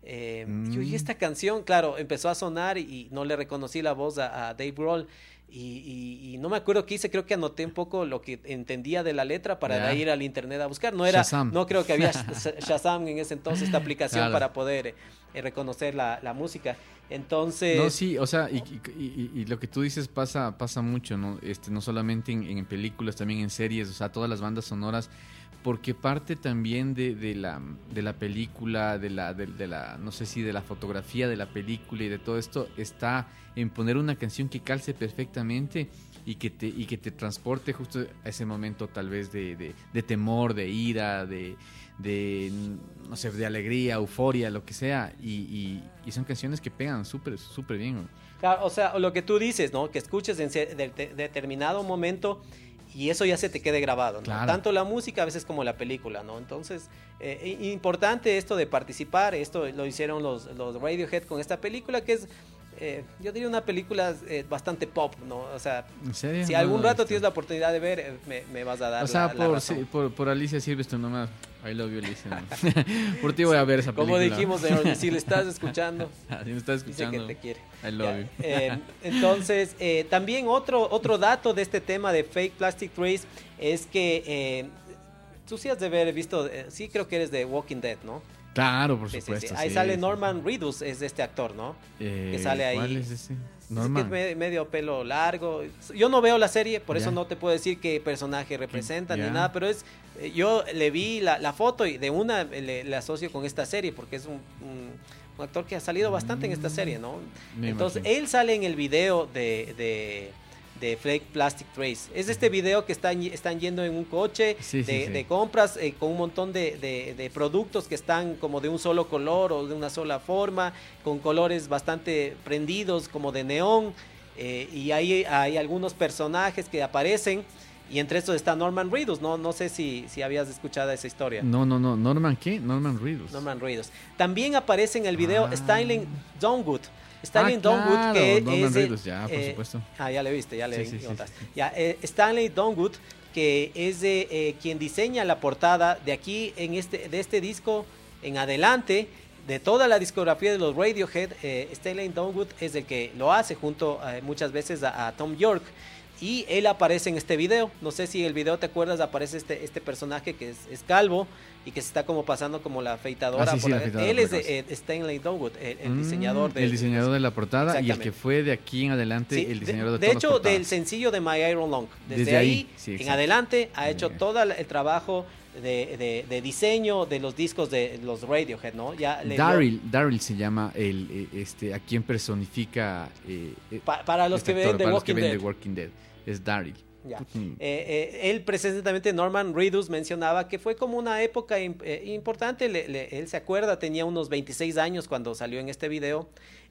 Eh, yo, y Mm. esta canción, claro, empezó a sonar y, no le reconocí la voz a, a Dave Grohl. Y, y- y no me acuerdo qué hice, creo que anoté un poco lo que entendía de la letra para ir al internet a buscar. No era, Shazam. no creo que había Sh- Shazam en ese entonces, esta aplicación Claro. para poder eh, reconocer la, la música. Entonces, No, sí, o sea, y, y- y- y lo que tú dices pasa, pasa mucho, ¿no? Este, no solamente en, en películas, también en series, o sea, todas las bandas sonoras, porque parte también de, de la, de la película, de la, de, de la, no sé si de la fotografía de la película y de todo esto, está en poner una canción que calce perfectamente y que te, y que te transporte justo a ese momento tal vez de, de, temor, de ira, de, de, no sé, de alegría, euforia, lo que sea, y, y- y son canciones que pegan súper, súper bien. Claro, o sea, lo que tú dices, ¿no? Que escuches en determinado momento y eso ya se te quede grabado, ¿no? Claro. Tanto la música a veces como la película, ¿no? Entonces, eh, importante esto de participar, esto lo hicieron los, los Radiohead con esta película que es, eh, yo diría una película eh, bastante pop, ¿no? O sea, si No, algún rato este- tienes la oportunidad de ver, eh, me, me vas a dar O sea, la, la por, razón. sí, por, por Alicia Silverstone nomás. I love you. ¿no? por ti voy a ver esa película. Como dijimos, señor, si le estás escuchando, si me estás dice escuchando. que te quiere. I love Ya, you. eh, entonces, eh, también otro, otro dato de este tema de Fake Plastic Trees es que eh, tú sí has de haber visto, eh, sí creo que eres de Walking Dead, ¿no? Claro, por Sí, sí, sí. supuesto. Ahí sale. Norman Reedus, es de este actor, ¿no? Eh, que sale ahí. ¿Cuál es ese? Que es me- medio pelo largo. Yo no veo la serie, por eso no te puedo decir qué personaje representa ni nada, pero es eh, yo le vi la, la foto y de una le, le asocio con esta serie porque es un, un- un actor que ha salido bastante en esta serie, ¿no? Me Entonces, imagino. él sale en el video de, de, de Flake Plastic Trace. Es este video que están, están yendo en un coche Sí, de, sí. de compras eh, con un montón de, de- de productos que están como de un solo color o de una sola forma, con colores bastante prendidos como de neón. eh, y ahí hay algunos personajes que aparecen. Y entre estos está Norman Reedus. No, no sé si, si habías escuchado esa historia. No, no, no. ¿Norman qué? Norman Reedus. Norman Reedus. También aparece en el video Ah. Styling Dongwood. Stanley Ah, claro, que es. eh, Reedus, ya, por supuesto. Ah, ya le viste, ya le Sí, sí, sí, encontraste. sí. Ya, eh, Stanley Dongwood, que es de, eh, quien diseña la portada de aquí, en este, de este disco en adelante. De toda la discografía de los Radiohead, eh, Stanley Dongwood es el que lo hace junto eh, muchas veces a, a Tom York. Y él aparece en este video. No sé si el video te acuerdas, aparece este, este personaje que es, es calvo y que se está como pasando como la afeitadora. Ah, sí, por sí, la la- afeitadora Él por es de, eh, Stanley Dongwood, el, el Mm, diseñador de El diseñador de la portada y el que fue de aquí en adelante Sí, el de- diseñador de, de, todas las hecho, del sencillo de My Iron Long. Desde, Desde ahí, en adelante, ha hecho todo el trabajo de, de- de diseño de los discos de los Radiohead, ¿no? Ya Daryl, Daryl se llama el, eh, este, a quien personifica eh, pa- para los este que actor, ven para los que ven. The Walking Dead. Es Daryl. Ya. Eh, eh, él precisamente Norman Reedus mencionaba que fue como una época eh, importante, le- le- él se acuerda, tenía unos 26 años cuando salió en este video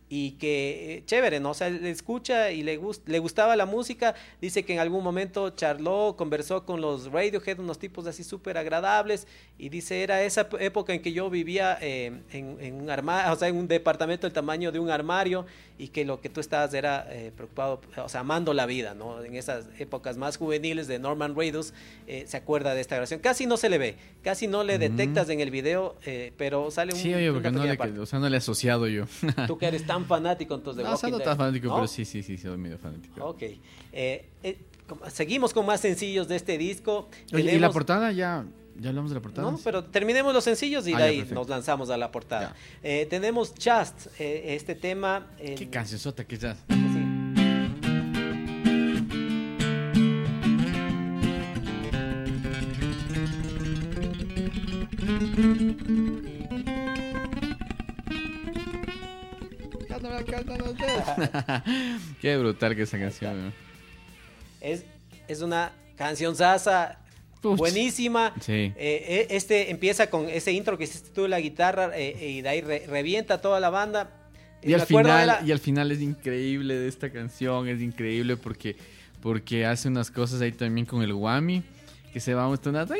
y que eh, chévere, ¿no? O sea, le escucha y le, gust- le gustaba la música, dice que en algún momento charló, conversó con los Radiohead, unos tipos así súper agradables y dice, era esa época en que yo vivía eh, en, en un armario, o sea, en un departamento del tamaño de un armario y que lo que tú estabas era eh, preocupado, o sea, amando la vida, ¿no? En esas épocas más juveniles de Norman Reedus, eh, se acuerda de esta grabación. Casi no se le ve, casi no le Mm. detectas en el video, pero sale un, Sí, oye, porque una no le, pequeña parte. o sea, no le he asociado yo. Tú que eres tan tan fanático entonces de no, Walking. No tan fanático, pero sí, sí, sí, soy medio fanático. Ok. Eh, eh, seguimos con más sencillos de este disco. Oye, Y la portada ya... ¿Ya hablamos de la portada? No, pero terminemos los sencillos y ah, de ahí nos lanzamos a la portada. Eh, tenemos Just, este tema. Qué cancionzota que es Just. Sí. Sí. Qué brutal que esa canción. Es, es una canción sasa buenísima. Sí. Eh, eh, este empieza con ese intro que hiciste tú la guitarra eh, y de ahí re- revienta toda la banda. Y Me al, final, la- y al final es increíble de esta canción, es increíble porque, porque hace unas cosas ahí también con el Wami, que se va mostrando.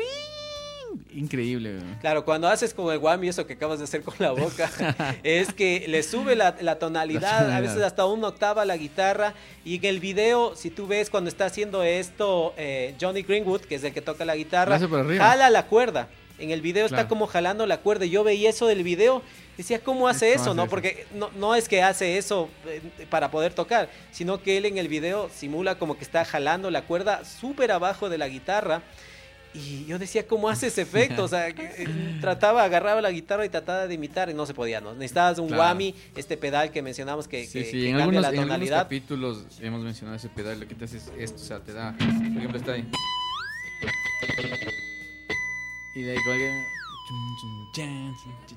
Increíble. güey. Claro, cuando haces con el guami eso que acabas de hacer con la boca, es que le sube la, la tonalidad, a veces hasta una octava la guitarra. Y en el video, si tú ves cuando está haciendo esto, eh, Johnny Greenwood, que es el que toca la guitarra, jala la cuerda. En el video está como jalando la cuerda. Yo veía eso del video, decía, ¿cómo hace ¿Cómo eso? hace no eso? Porque no, no es que hace eso eh, para poder tocar, sino que él en el video simula como que está jalando la cuerda súper abajo de la guitarra. Y yo decía, ¿cómo hace ese efecto? O sea, eh, trataba, agarraba la guitarra y trataba de imitar y no se podía, ¿no? Necesitabas un Claro. whammy, este pedal que mencionamos que, Sí, que- sí, que en cambia algunos, la en algunos tonalidad. capítulos hemos mencionado ese pedal, lo que te hace es esto, o sea, te da, por ejemplo, está ahí. Y de ahí.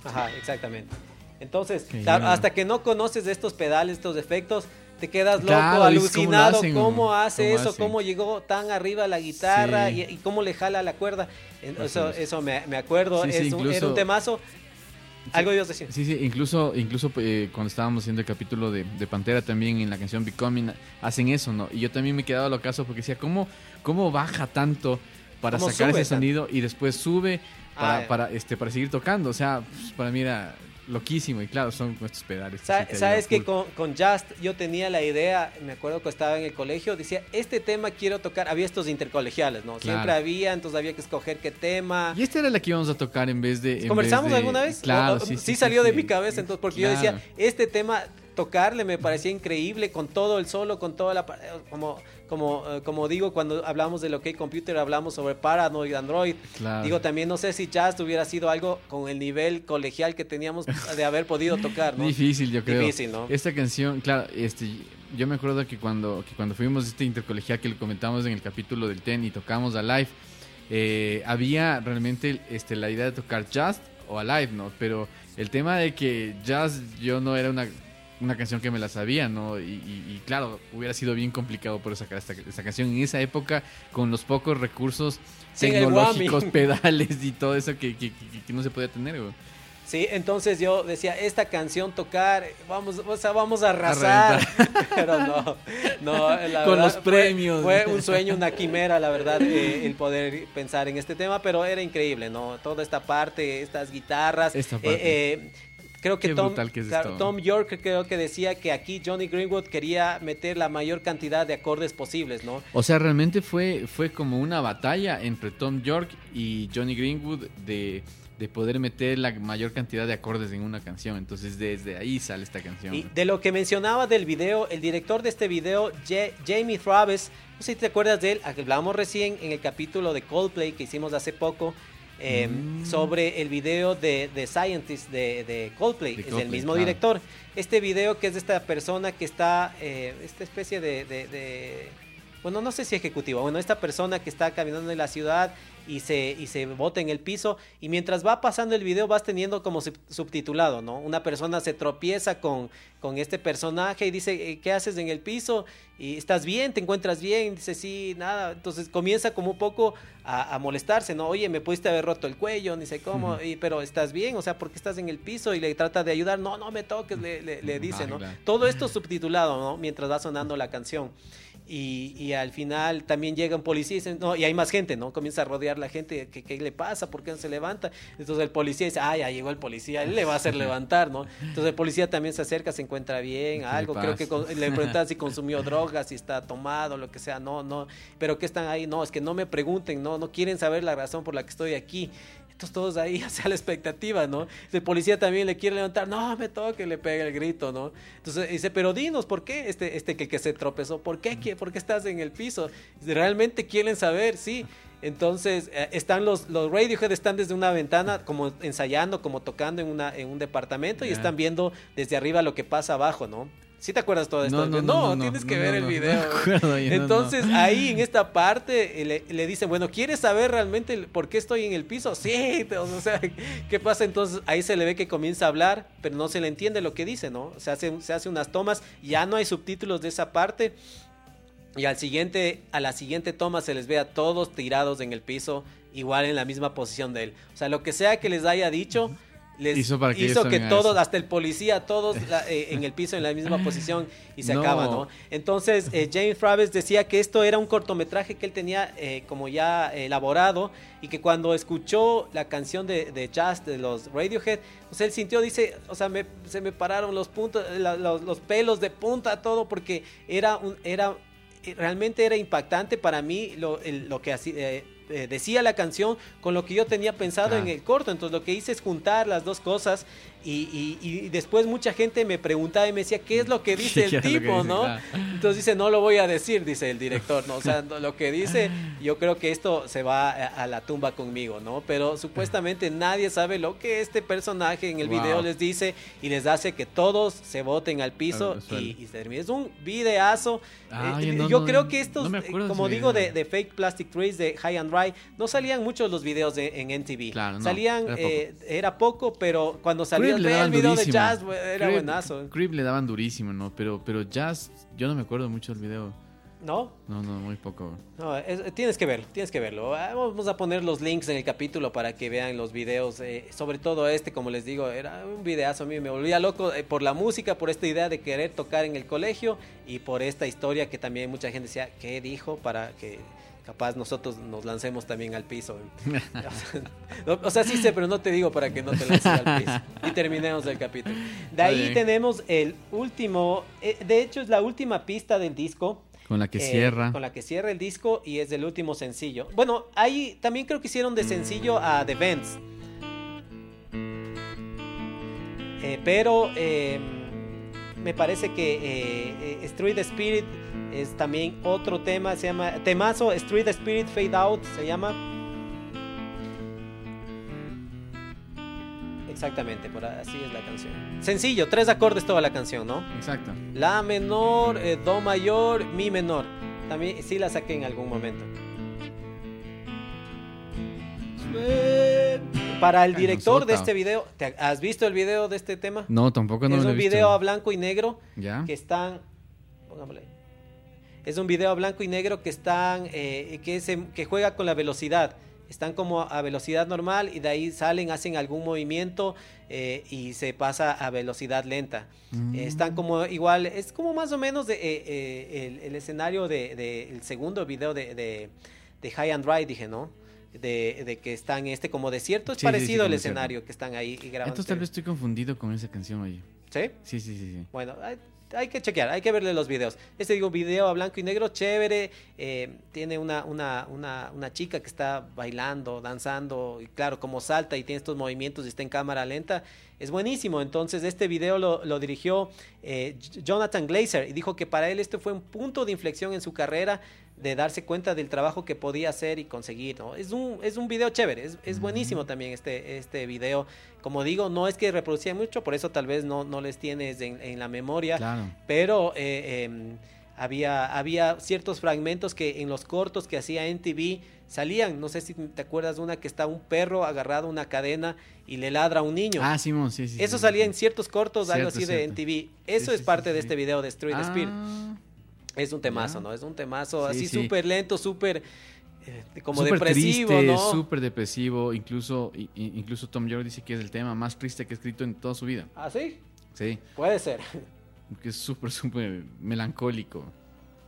Ajá, exactamente. Entonces, hasta que no conoces estos pedales, estos efectos, te quedas loco, Claro, dices, ¿cómo lo alucinado, hacen? cómo hace ¿Cómo eso, hacen? cómo llegó tan arriba la guitarra Sí. y, y cómo le jala la cuerda. Eso, es. eso me, me acuerdo, Sí, sí, es un- era un temazo. Algo ibas a decir. Sí, sí, incluso, incluso eh, cuando estábamos haciendo el capítulo de, de Pantera también en la canción Becoming, hacen eso, ¿no? Y yo también me quedaba locazo porque decía, ¿cómo, cómo baja tanto para ¿Cómo sacar ese tanto? sonido y después sube para, Ah, para, este, para seguir tocando? O sea, pues, para mí era loquísimo y claro, son estos pedales. Sa- Sabes que con, con Just yo tenía la idea, me acuerdo que estaba en el colegio, decía, este tema quiero tocar, había estos intercolegiales, ¿no? Siempre había, entonces había que escoger qué tema. Y esta era la que íbamos a tocar en vez de... en ¿Conversamos vez de- alguna vez? Claro, O- o- sí, sí. salió sí, de mi cabeza, entonces, porque Claro. yo decía, este tema, tocarle me parecía increíble con todo el solo, con toda la... pa- Como, como, eh, como digo, cuando hablamos del OK Computer, hablamos sobre Paranoid Android. Claro. Digo, también no sé si Just hubiera sido algo con el nivel colegial que teníamos de haber podido tocar, ¿no? Difícil, yo creo. Difícil, ¿no? Esta canción, claro, este, yo me acuerdo que cuando, que cuando fuimos a este intercolegial que lo comentamos en el capítulo del TEN y tocamos a live, eh, había realmente este, la idea de tocar jazz o a live, ¿no? Pero el tema de que jazz yo no era una, una canción que me la sabía, ¿no? Y, y- y claro, hubiera sido bien complicado por sacar esta, esta canción en esa época con los pocos recursos tecnológicos, pedales y todo eso que, que- que- que no se podía tener, güey. Sí, entonces yo decía, esta canción tocar, vamos, o sea, vamos a arrasar. Pero no, no, la Con verdad, los premios. Fue, un sueño, una quimera, la verdad, eh, el poder pensar en este tema, pero era increíble, ¿no? Toda esta parte, estas guitarras. Esta eh, parte. eh, creo que Qué Tom, brutal que es claro, esto. Tom York creo que decía que aquí Johnny Greenwood quería meter la mayor cantidad de acordes posibles, ¿no? O sea, realmente fue, fue como una batalla entre Tom York y Johnny Greenwood de, de poder meter la mayor cantidad de acordes en una canción. Entonces desde ahí sale esta canción. Y de lo que mencionaba del video, el director de este video, Ja- Jamie Travis, no sé si te acuerdas de él, hablamos recién en el capítulo de Coldplay que hicimos hace poco, eh, Mm. sobre el video de, de Scientist de, de Coldplay, es el mismo claro. director. Este video que es de esta persona que está, eh, esta especie de- bueno, no sé si ejecutivo, bueno, esta persona que está caminando en la ciudad y se, y se bota en el piso y mientras va pasando el video vas teniendo como sub- subtitulado, ¿no? Una persona se tropieza con, con este personaje y dice, eh, ¿qué haces en el piso? Y estás bien, te encuentras bien, dice, sí, nada, entonces comienza como un poco a, a molestarse, ¿no? Oye, me pudiste haber roto el cuello, ni sé cómo, y, pero estás bien, o sea, porque estás en el piso y le trata de ayudar, no, no me toques, le, le- le dice, ¿no? Todo esto subtitulado, ¿no? Mientras va sonando la canción. Y, y al final también llega un policía y dice, no, y hay más gente, ¿no? Comienza a rodear la gente, ¿qué, qué le pasa? ¿Por qué no se levanta? Entonces el policía dice, ah, ya llegó el policía, él le va a hacer levantar, ¿no? Entonces el policía también se acerca, se encuentra bien, ¿Qué algo, creo que con- le preguntan si consumió drogas, si está tomado, lo que sea, no, no, pero que están ahí, no, es que no me pregunten, no, no quieren saber la razón por la que estoy aquí. Entonces todos ahí hacia la expectativa, ¿no? El policía también le quiere levantar, no, me toque, le pega el grito, ¿no? Entonces dice, pero dinos, ¿por qué este, este que, que se tropezó? ¿Por qué, ¿Qué- ¿Por qué estás en el piso? ¿Realmente quieren saber? Sí. Entonces eh, están los, los Radiohead están desde una ventana como ensayando, como tocando en, una, en un departamento y están viendo desde arriba lo que pasa abajo, ¿no? ¿Sí te acuerdas todo esto? No, no, no, no, tienes que no, ver no, el video. acuerdo, Entonces, no. ahí en esta parte le, le dicen, bueno, ¿quieres saber realmente el- por qué estoy en el piso? Sí, o sea, ¿qué pasa? Entonces, ahí se le ve que comienza a hablar, pero no se le entiende lo que dice, ¿no? Se hace, se hace unas tomas, ya no hay subtítulos de esa parte. Y al siguiente, a la siguiente toma se les ve a todos tirados en el piso, igual en la misma posición de él. O sea, lo que sea que les haya dicho, les Hizo para que hizo todos, eso. hasta el policía, todos eh, en el piso en la misma posición y se No. acaba, ¿no? Entonces, eh, James Travis decía que esto era un cortometraje que él tenía eh, como ya elaborado y que cuando escuchó la canción de, de Jazz de los Radiohead, pues él sintió, dice, o sea, me- se me pararon los puntos, la- los, los pelos de punta, todo, porque era un, era, realmente era impactante para mí lo, el- lo que así, eh, decía la canción con lo que yo tenía pensado en el corto. Entonces lo que hice es juntar las dos cosas y, y- y después mucha gente me preguntaba y me decía, ¿qué es lo que dice ¿Qué el tipo, dice? no? Entonces dice, no lo voy a decir, dice el director, ¿no? O sea, lo que dice, yo creo que esto se va a, a la tumba conmigo, ¿no? Pero supuestamente nadie sabe lo que este personaje en el Wow. video les dice y les hace que todos se boten al piso y, y se termina. Es un videazo. Ah, Eh, no, yo no, creo que estos, eh, de como digo, de, Fake Plastic Trees, de High and Dry, no salían muchos los videos de- en NTV. Claro, salían, era eh, era, poco. pero cuando salió Creep el, le el daban video de durísimo. jazz, güey, era Creep- buenazo. Creep le daban durísimo, ¿no? Pero, pero Jazz, yo no me acuerdo mucho del video. ¿No? No, no, muy poco. No, es- tienes que verlo, tienes que verlo. Ah, Vamos a poner los links en el capítulo para que vean los videos. eh, sobre todo este, como les digo, era un videazo. A mí me volvía loco eh, por la música, por esta idea de querer tocar en el colegio y por esta historia que también mucha gente decía, ¿qué dijo? Para que capaz nosotros nos lancemos también al piso. No, o sea, sí sé, pero no te digo para que no te lances al piso. Y terminemos el capítulo. De ahí bien. tenemos el último, eh, de hecho es la última pista del disco. Con la que Eh, cierra. Con la que cierra el disco y es el último sencillo. Bueno, ahí también creo que hicieron de sencillo a The Vents. Eh, pero eh, me parece que eh, eh, Street Spirit es también otro tema. Se llama temazo Street Spirit Fade Out. Se llama. Exactamente, por así es la canción. Sencillo, tres acordes toda la canción, ¿no? Exacto. La menor, eh, Do mayor, Mi menor. También sí la saqué en algún momento. Para el director de este video, ¿te- ¿has visto el video de este tema? No, tampoco no es lo he un visto. video a blanco y negro ¿Ya? que están. Pongámosle. Es un video a blanco y negro que están. eh, que, se- que juega con la velocidad. Están como a velocidad normal y de ahí salen, hacen algún movimiento eh, y se pasa a velocidad lenta. Mm. Eh, Están como igual, es como más o menos de, eh, eh, el, el escenario del de, el segundo video de, de, de High and Dry, dije, ¿no? De, de que están en este como desierto, es Sí, sí, sí, parecido el escenario que están ahí y graban. Entonces tal vez estoy confundido con esa canción, oye. ¿Sí? Sí, sí, sí. Bueno, hay, hay que chequear, hay que verle los videos. Este digo, video a blanco y negro, chévere. eh, tiene una, una, una, una chica que está bailando, danzando, y claro, como salta y tiene estos movimientos y está en cámara lenta. Es buenísimo. Entonces, este video lo, lo dirigió eh, Jonathan Glazer y dijo que para él este fue un punto de inflexión en su carrera de darse cuenta del trabajo que podía hacer y conseguir, ¿no? Es un, es un video chévere, es, es buenísimo también este, este video. Como digo, no es que reproducía mucho, por eso tal vez no, no les tienes en, en la memoria, Claro. pero eh, em, había, había ciertos fragmentos que en los cortos que hacía NTV salían. No sé si te acuerdas de una que está un perro agarrado a una cadena y le ladra a un niño. Ah, Simón, sí, sí. Eso sí, salía sí. en ciertos cortos, algo Cierto, así de cierto. NTV. Eso Sí, es parte de este video de Street Spirit. Es un temazo, Ya. ¿no? Es un temazo Sí, así sí. súper lento, súper eh, como súper depresivo, triste, ¿no? súper depresivo. Incluso, i- incluso Tom York dice que es el tema más triste que ha escrito en toda su vida. ¿Ah, sí? Sí, Puede ser. que es súper, súper melancólico.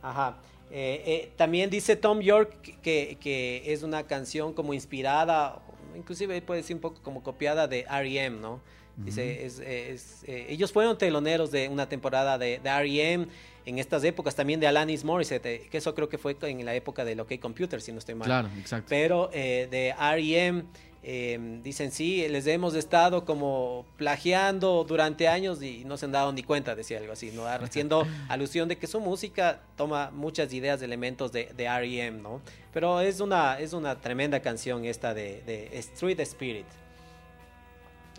Ajá. Eh, eh, también dice Tom York que, que es una canción como inspirada, inclusive puede decir un poco como copiada de R.E.M., ¿no? Dice, es, es, eh, ellos fueron teloneros de una temporada de, de R.E.M. en estas épocas, también de Alanis Morissette, que eso creo que fue en la época del OK Computer, si no estoy mal. Claro, exacto. Pero eh, de R.E.M. eh, dicen sí, les hemos estado como plagiando durante años y no se han dado ni cuenta, decía algo así, ¿no? Haciendo alusión de que su música toma muchas ideas, de elementos de, de R.E.M., ¿no? Pero es una, es una tremenda canción esta de, de Street Spirit.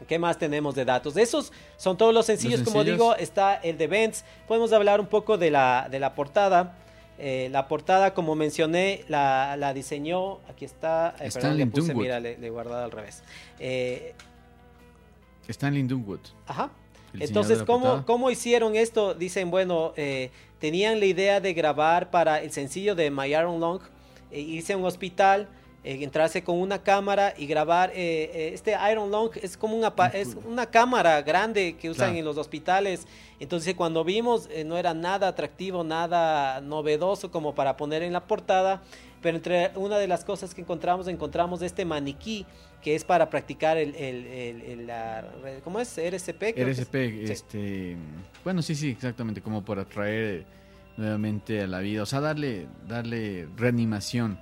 ¿Qué más tenemos de datos? Esos son todos los sencillos, Los como digo, está el de Benz. Podemos hablar un poco de la, de la portada. Eh, la portada, como mencioné, la, la diseñó, aquí está, eh, perdón, Stanley le puse, Dunwood. mira, le, le he guardado al revés. Eh, Stanley Dunwood. Ajá. Entonces, ¿cómo. ¿cómo hicieron esto? Dicen, bueno, eh, tenían la idea de grabar para el sencillo de My Iron Long, eh, irse a un hospital, eh, entrarse con una cámara y grabar. eh, eh, este Iron Long es como una, es una cámara grande que usan Claro. en los hospitales. Entonces, cuando vimos, eh, no era nada atractivo, nada novedoso como para poner en la portada. Pero entre una de las cosas que encontramos, encontramos este maniquí que es para practicar el, el, el- el- la, ¿cómo es? Creo que es. RSP, Sí. este. Bueno, sí, sí, exactamente. Como para traer nuevamente a la vida. O sea, darle, darle reanimación.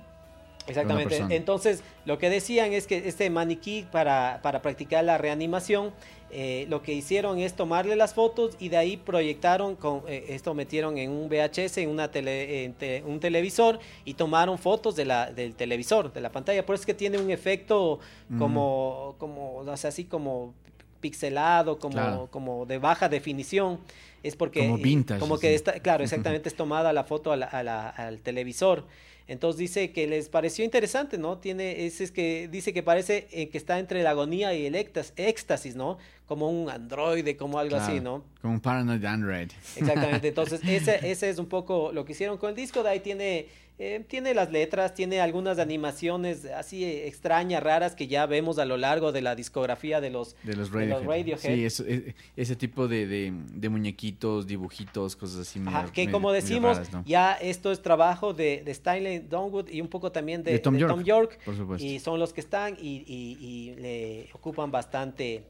Exactamente. Entonces, lo que decían es que este maniquí para, para practicar la reanimación, eh, lo que hicieron es tomarle las fotos y de ahí proyectaron, con, eh, esto metieron en un VHS, en, una tele- en te- un televisor y tomaron fotos de la, del televisor, de la pantalla. Por eso es que tiene un efecto como, como o sea, así como pixelado, como, Claro. como de baja definición. Es porque Como vintage, como que está, claro, exactamente es tomada la foto a la- a la- al televisor. Entonces dice que les pareció interesante, ¿no? Tiene, es, es que dice que parece eh, que está entre la agonía y el éxtas- éxtasis, ¿no? Como un androide, como algo así, ¿no? Como un Paranoid Android. Exactamente. Entonces ese, ese es un poco lo que hicieron con el disco. De ahí tiene, eh, tiene las letras, tiene algunas animaciones así eh, extrañas, raras que ya vemos a lo largo de la discografía de los De los de los Radiohead. Sí, eso- e- ese tipo de, de, de muñequitos, dibujitos, cosas así. Ajá, medio- que medio- como decimos, raras, ¿no? ya esto es trabajo de, de Stanley Donwood y un poco también de, Tom York, Tom York. por supuesto. Y son los que están y, y- y le ocupan bastante,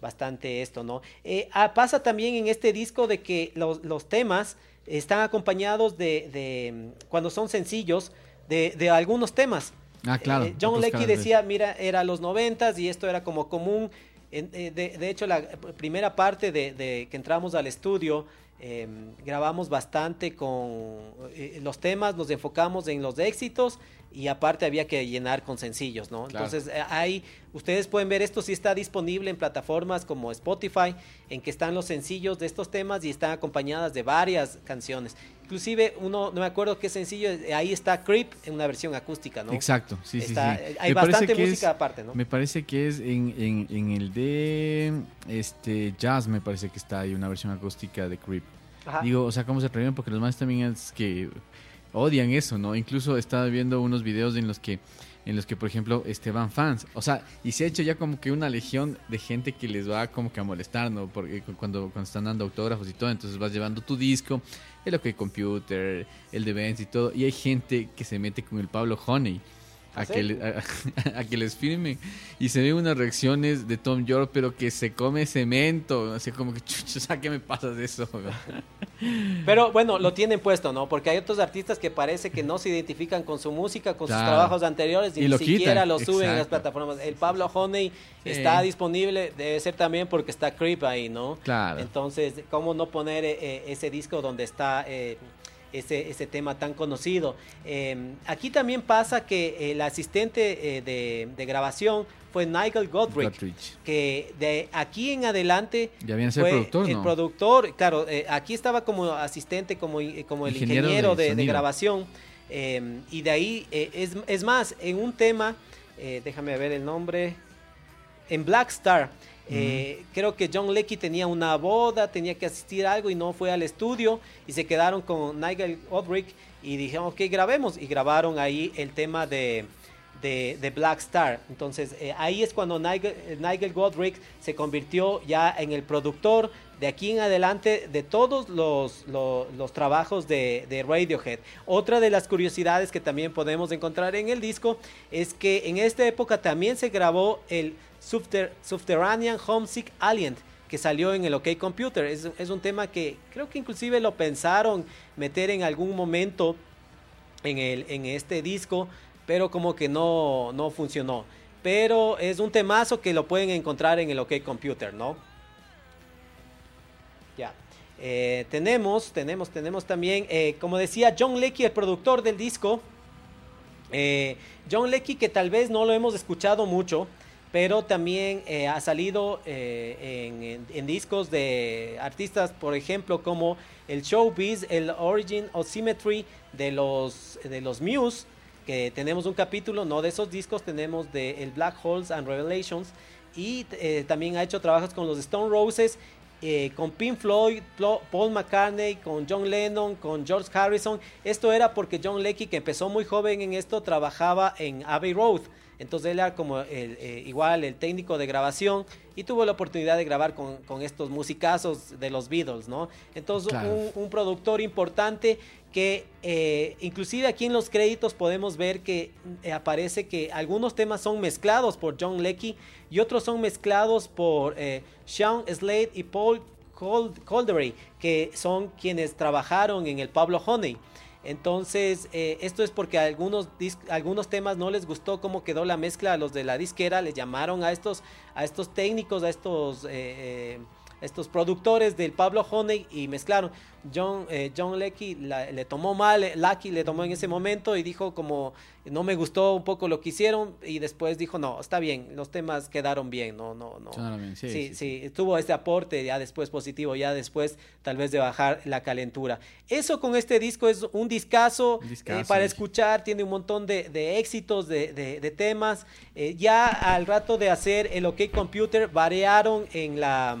bastante esto, ¿no? Eh, ah, pasa también en este disco de que los, los temas están acompañados de, de, cuando son sencillos, de, de algunos temas. Ah, claro. Eh, John de- decía, mira, era los noventas y esto era como común. Eh, de, de hecho, la primera parte de, de que entramos al estudio, eh, grabamos bastante con eh, los temas, nos enfocamos en los éxitos y aparte había que llenar con sencillos, ¿no? Claro. Entonces, eh, hay, ustedes pueden ver esto si está disponible en plataformas como Spotify, en que están los sencillos de estos temas y están acompañadas de varias canciones. Inclusive, uno, no me acuerdo qué sencillo, eh, ahí está Creep en una versión acústica, ¿no? Exacto, sí, sí, Está- sí. eh, Hay Me bastante es- música aparte, ¿no? Me parece que es en, en, en el de este jazz, me parece que está ahí una versión acústica de Creep. Ajá. Digo, o sea, ¿cómo se atreven? Porque los más también es que odian eso, ¿no? Incluso estaba viendo unos videos en los que, en los que por ejemplo, este, van fans. O sea, y se ha hecho ya como que una legión de gente que les va como que a molestar, ¿no? Porque cu- cuando, cuando están dando autógrafos y todo, entonces vas llevando tu disco, el OK Computer, el de Benz y todo, y hay gente que se mete con el Pablo Honey. A ¿Ah, sí? que, le- a, a que les firmen y se ven unas reacciones de Tom York pero que se come cemento así como que chucho, sea, ¿qué me pasa de eso? Pero bueno, lo tienen puesto, ¿no? Porque hay otros artistas que parece que no se identifican con su música, con sus trabajos anteriores y, Y ni lo siquiera quitan, lo suben en las exacto. plataformas. El Pablo Honey Sí. está disponible, debe ser también porque está Creep ahí, ¿no? Claro. Entonces, ¿cómo no poner eh, eh, ese disco donde está eh, ese, ese tema tan conocido? Eh, aquí también pasa que el asistente eh, de, de grabación fue Nigel Godrich, Godrich. que de aquí en adelante Ya a ser fue productor, el ¿no? productor, claro, eh, aquí estaba como asistente, como, eh, como el Ingeniero ingeniero, de de, de grabación. eh, y de ahí, es, es más, en un tema, déjame ver el nombre, en Black Star, eh, creo que John Leckie tenía una boda, tenía que asistir a algo y no fue al estudio y se quedaron con Nigel Odrick y dijeron, ok, grabemos. Y grabaron ahí el tema de, de, de Black Star. Entonces eh, ahí es cuando Nigel, eh, Nigel Godrich se convirtió ya en el productor de aquí en adelante de todos los, los, trabajos de, Radiohead. Otra de las curiosidades que también podemos encontrar en el disco es que en esta época también se grabó el Subter- Subterranean Homesick Alien que salió en el OK Computer. Es, es un tema que creo que inclusive lo pensaron meter en algún momento en, el, en este disco, pero como que no, no funcionó. Pero es un temazo que lo pueden encontrar en el OK Computer, ¿no? Ya. Eh, tenemos, tenemos, tenemos también, eh, como decía John Leckie, el productor del disco. Eh, John Leckie, que tal vez no lo hemos escuchado mucho, pero también ha salido en, discos de artistas, por ejemplo, como el Showbiz, el Origin of Symmetry de los, de los Muse, que tenemos un capítulo, no de esos discos, tenemos de el Black Holes and Revelations, y también ha hecho trabajos con los Stone Roses, eh, con Pink Floyd, Paul McCartney, con John Lennon, con George Harrison. Esto era porque John Leckie, que empezó muy joven en esto, trabajaba en Abbey Road. Entonces él era como el, eh, igual el técnico de grabación y tuvo la oportunidad de grabar con, con estos musicazos de los Beatles, ¿no? Entonces Claro. un, un productor importante que eh, inclusive aquí en los créditos podemos ver que eh, aparece que algunos temas son mezclados por John Leckie y otros son mezclados por eh, Sean Slade y Paul Col- Caldery, que son quienes trabajaron en el Pablo Honey. Entonces, esto es porque a algunos, algunos temas no les gustó cómo quedó la mezcla a los de la disquera, les llamaron a estos, a estos técnicos, a estos, estos productores del Pablo Honey y mezclaron. John, eh, John Leckie la- le tomó mal, eh, Lucky le tomó en ese momento y dijo como no me gustó un poco lo que hicieron y después dijo no, está bien, los temas quedaron bien, no, no, no. Bien, sí, sí, sí, sí, tuvo este aporte ya después positivo, ya después tal vez de bajar la calentura. Eso con este disco es un discazo, Un eh, para escuchar, tiene un montón de, de éxitos, de, de- de temas. Eh, ya al rato de hacer el OK Computer variaron en la,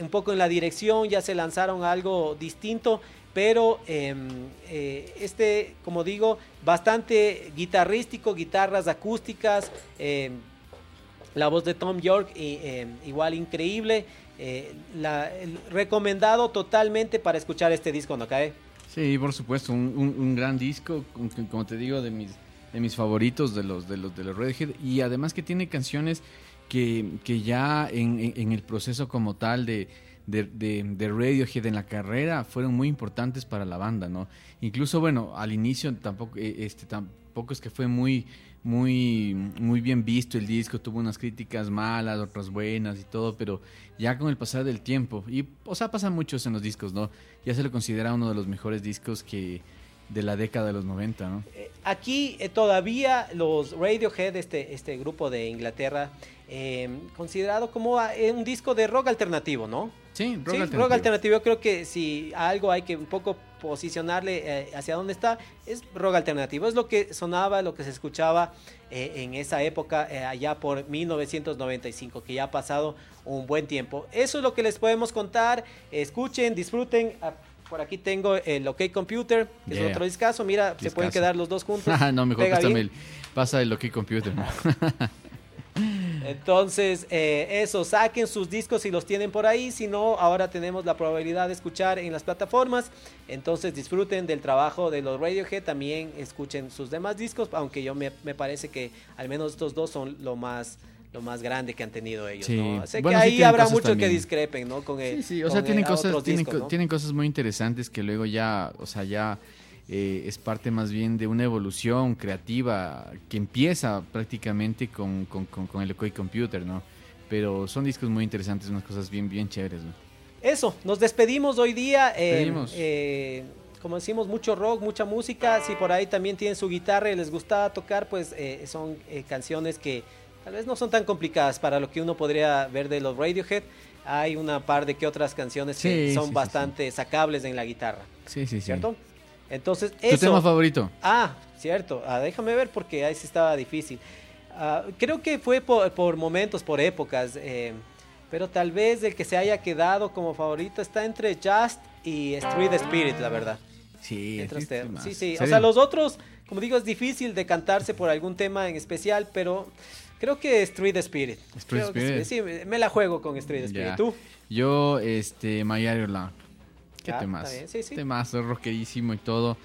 un poco en la dirección, ya se lanzaron algo distinto, pero em, eh, este, como digo, bastante guitarrístico, guitarras acústicas. em, la voz de Tom York, eh, igual increíble. eh, la- recomendado totalmente para escuchar este disco, ¿no cae? Sí, por supuesto, un, gran disco, como te digo, de mis, de mis favoritos de los, de los de los Radiohead y además que tiene canciones que, que ya en, en- el proceso como tal de, de, de- de Radiohead en la carrera fueron muy importantes para la banda, ¿no? Incluso, bueno, al inicio tampoco, eh, este, tampoco es que fue muy, muy, muy bien visto el disco, tuvo unas críticas malas, otras buenas y todo, pero ya con el pasar del tiempo, y o sea, pasa muchos en los discos, ¿no? Ya se lo considera uno de los mejores discos que de la década de los 90, ¿no? Eh, Aquí eh, todavía los Radiohead, este, este grupo de Inglaterra, eh, considerado como ah, eh, un disco de rock alternativo, ¿no? Sí, rock Sí, alternativo. rock alternativo. Yo creo que si a algo hay que un poco posicionarle eh, hacia dónde está, es rock alternativo. Es lo que sonaba, lo que se escuchaba eh, en esa época, eh, allá por 1995, que ya ha pasado un buen tiempo. Eso es lo que les podemos contar. Escuchen, disfruten. Ah, Por aquí tengo el OK Computer, que Yeah. es otro discazo. Mira, se pueden quedar los dos juntos. no, mejor el, pasa el OK Computer. Entonces, eh, eso, saquen sus discos si los tienen por ahí. Si no, ahora tenemos la probabilidad de escuchar en las plataformas. Entonces, disfruten del trabajo de los Radiohead. También escuchen sus demás discos, aunque yo me, me parece que al menos estos dos son lo más lo más grande que han tenido ellos, Sí. ¿no? Sé Bueno, que ahí habrá mucho que discrepen, ¿no? Con el, Sí, sí, o sea, tienen el- cosas, otros tienen, discos, co- ¿no? tienen cosas muy interesantes que luego ya, o sea, ya eh, es parte más bien de una evolución creativa que empieza prácticamente con, con, con, con el OK Computer, ¿no? Pero son discos muy interesantes, unas cosas bien, bien chéveres, ¿no? Eso, nos despedimos hoy día. eh, Despedimos. eh, como decimos, mucho rock, mucha música. Si por ahí también tienen su guitarra y les gusta tocar, pues eh, son eh, canciones que tal vez no son tan complicadas para lo que uno podría ver de los Radiohead. Hay una par de que otras canciones que son sí, sí, bastante sacables en la guitarra, Sí, sí, sí. ¿cierto? Entonces, ¿Tu tema favorito? Ah, cierto. Ah, déjame ver porque ahí sí estaba difícil. Ah, creo que fue por, por momentos, por épocas. eh, pero tal vez el que se haya quedado como favorito está entre Just y Street Spirit, la verdad. Sí, Entre sí, más. sí, sí. O ¿Serio? sea, los otros, como digo, es difícil de cantarse por algún tema en especial, pero creo que Street Spirit. Street Creo que Spirit. sí, me- la juego con Street Spirit. Ya. ¿Tú? Yo, este, My. ¿Qué Ah, temas? sí, sí. Temazo, rockerísimo y todo.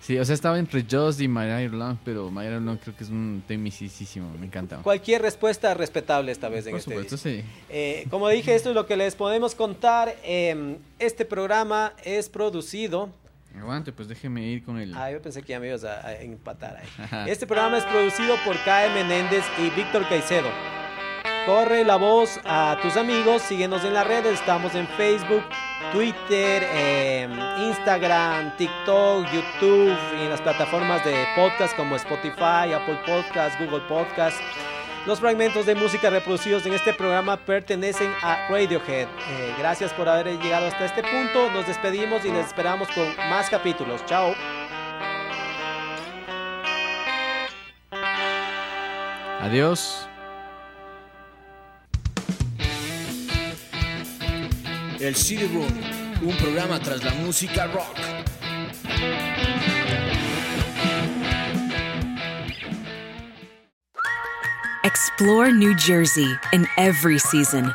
Sí, o sea, estaba entre Just y Iron Lung, pero Iron Lung creo que es un temisísimo, me encanta. Cualquier respuesta respetable esta vez en Por este supuesto, sí. Eh, como dije, esto es lo que les podemos contar. Eh, este programa es producido. Aguante, pues déjeme ir con el... Ah, yo pensé que ya me ibas a, a empatar ahí. Este programa es producido por Cae Menéndez y Víctor Caicedo. Corre la voz a tus amigos, síguenos en las redes, estamos en Facebook, Twitter, eh, Instagram, TikTok, YouTube y en las plataformas de podcast como Spotify, Apple Podcast, Google Podcast. Los fragmentos de música reproducidos en este programa pertenecen a Radiohead. Eh, gracias por haber llegado hasta este punto. Nos despedimos y les esperamos con más capítulos. Chao. Adiós. El CD Room, un programa tras la música rock. Explore New Jersey in every season.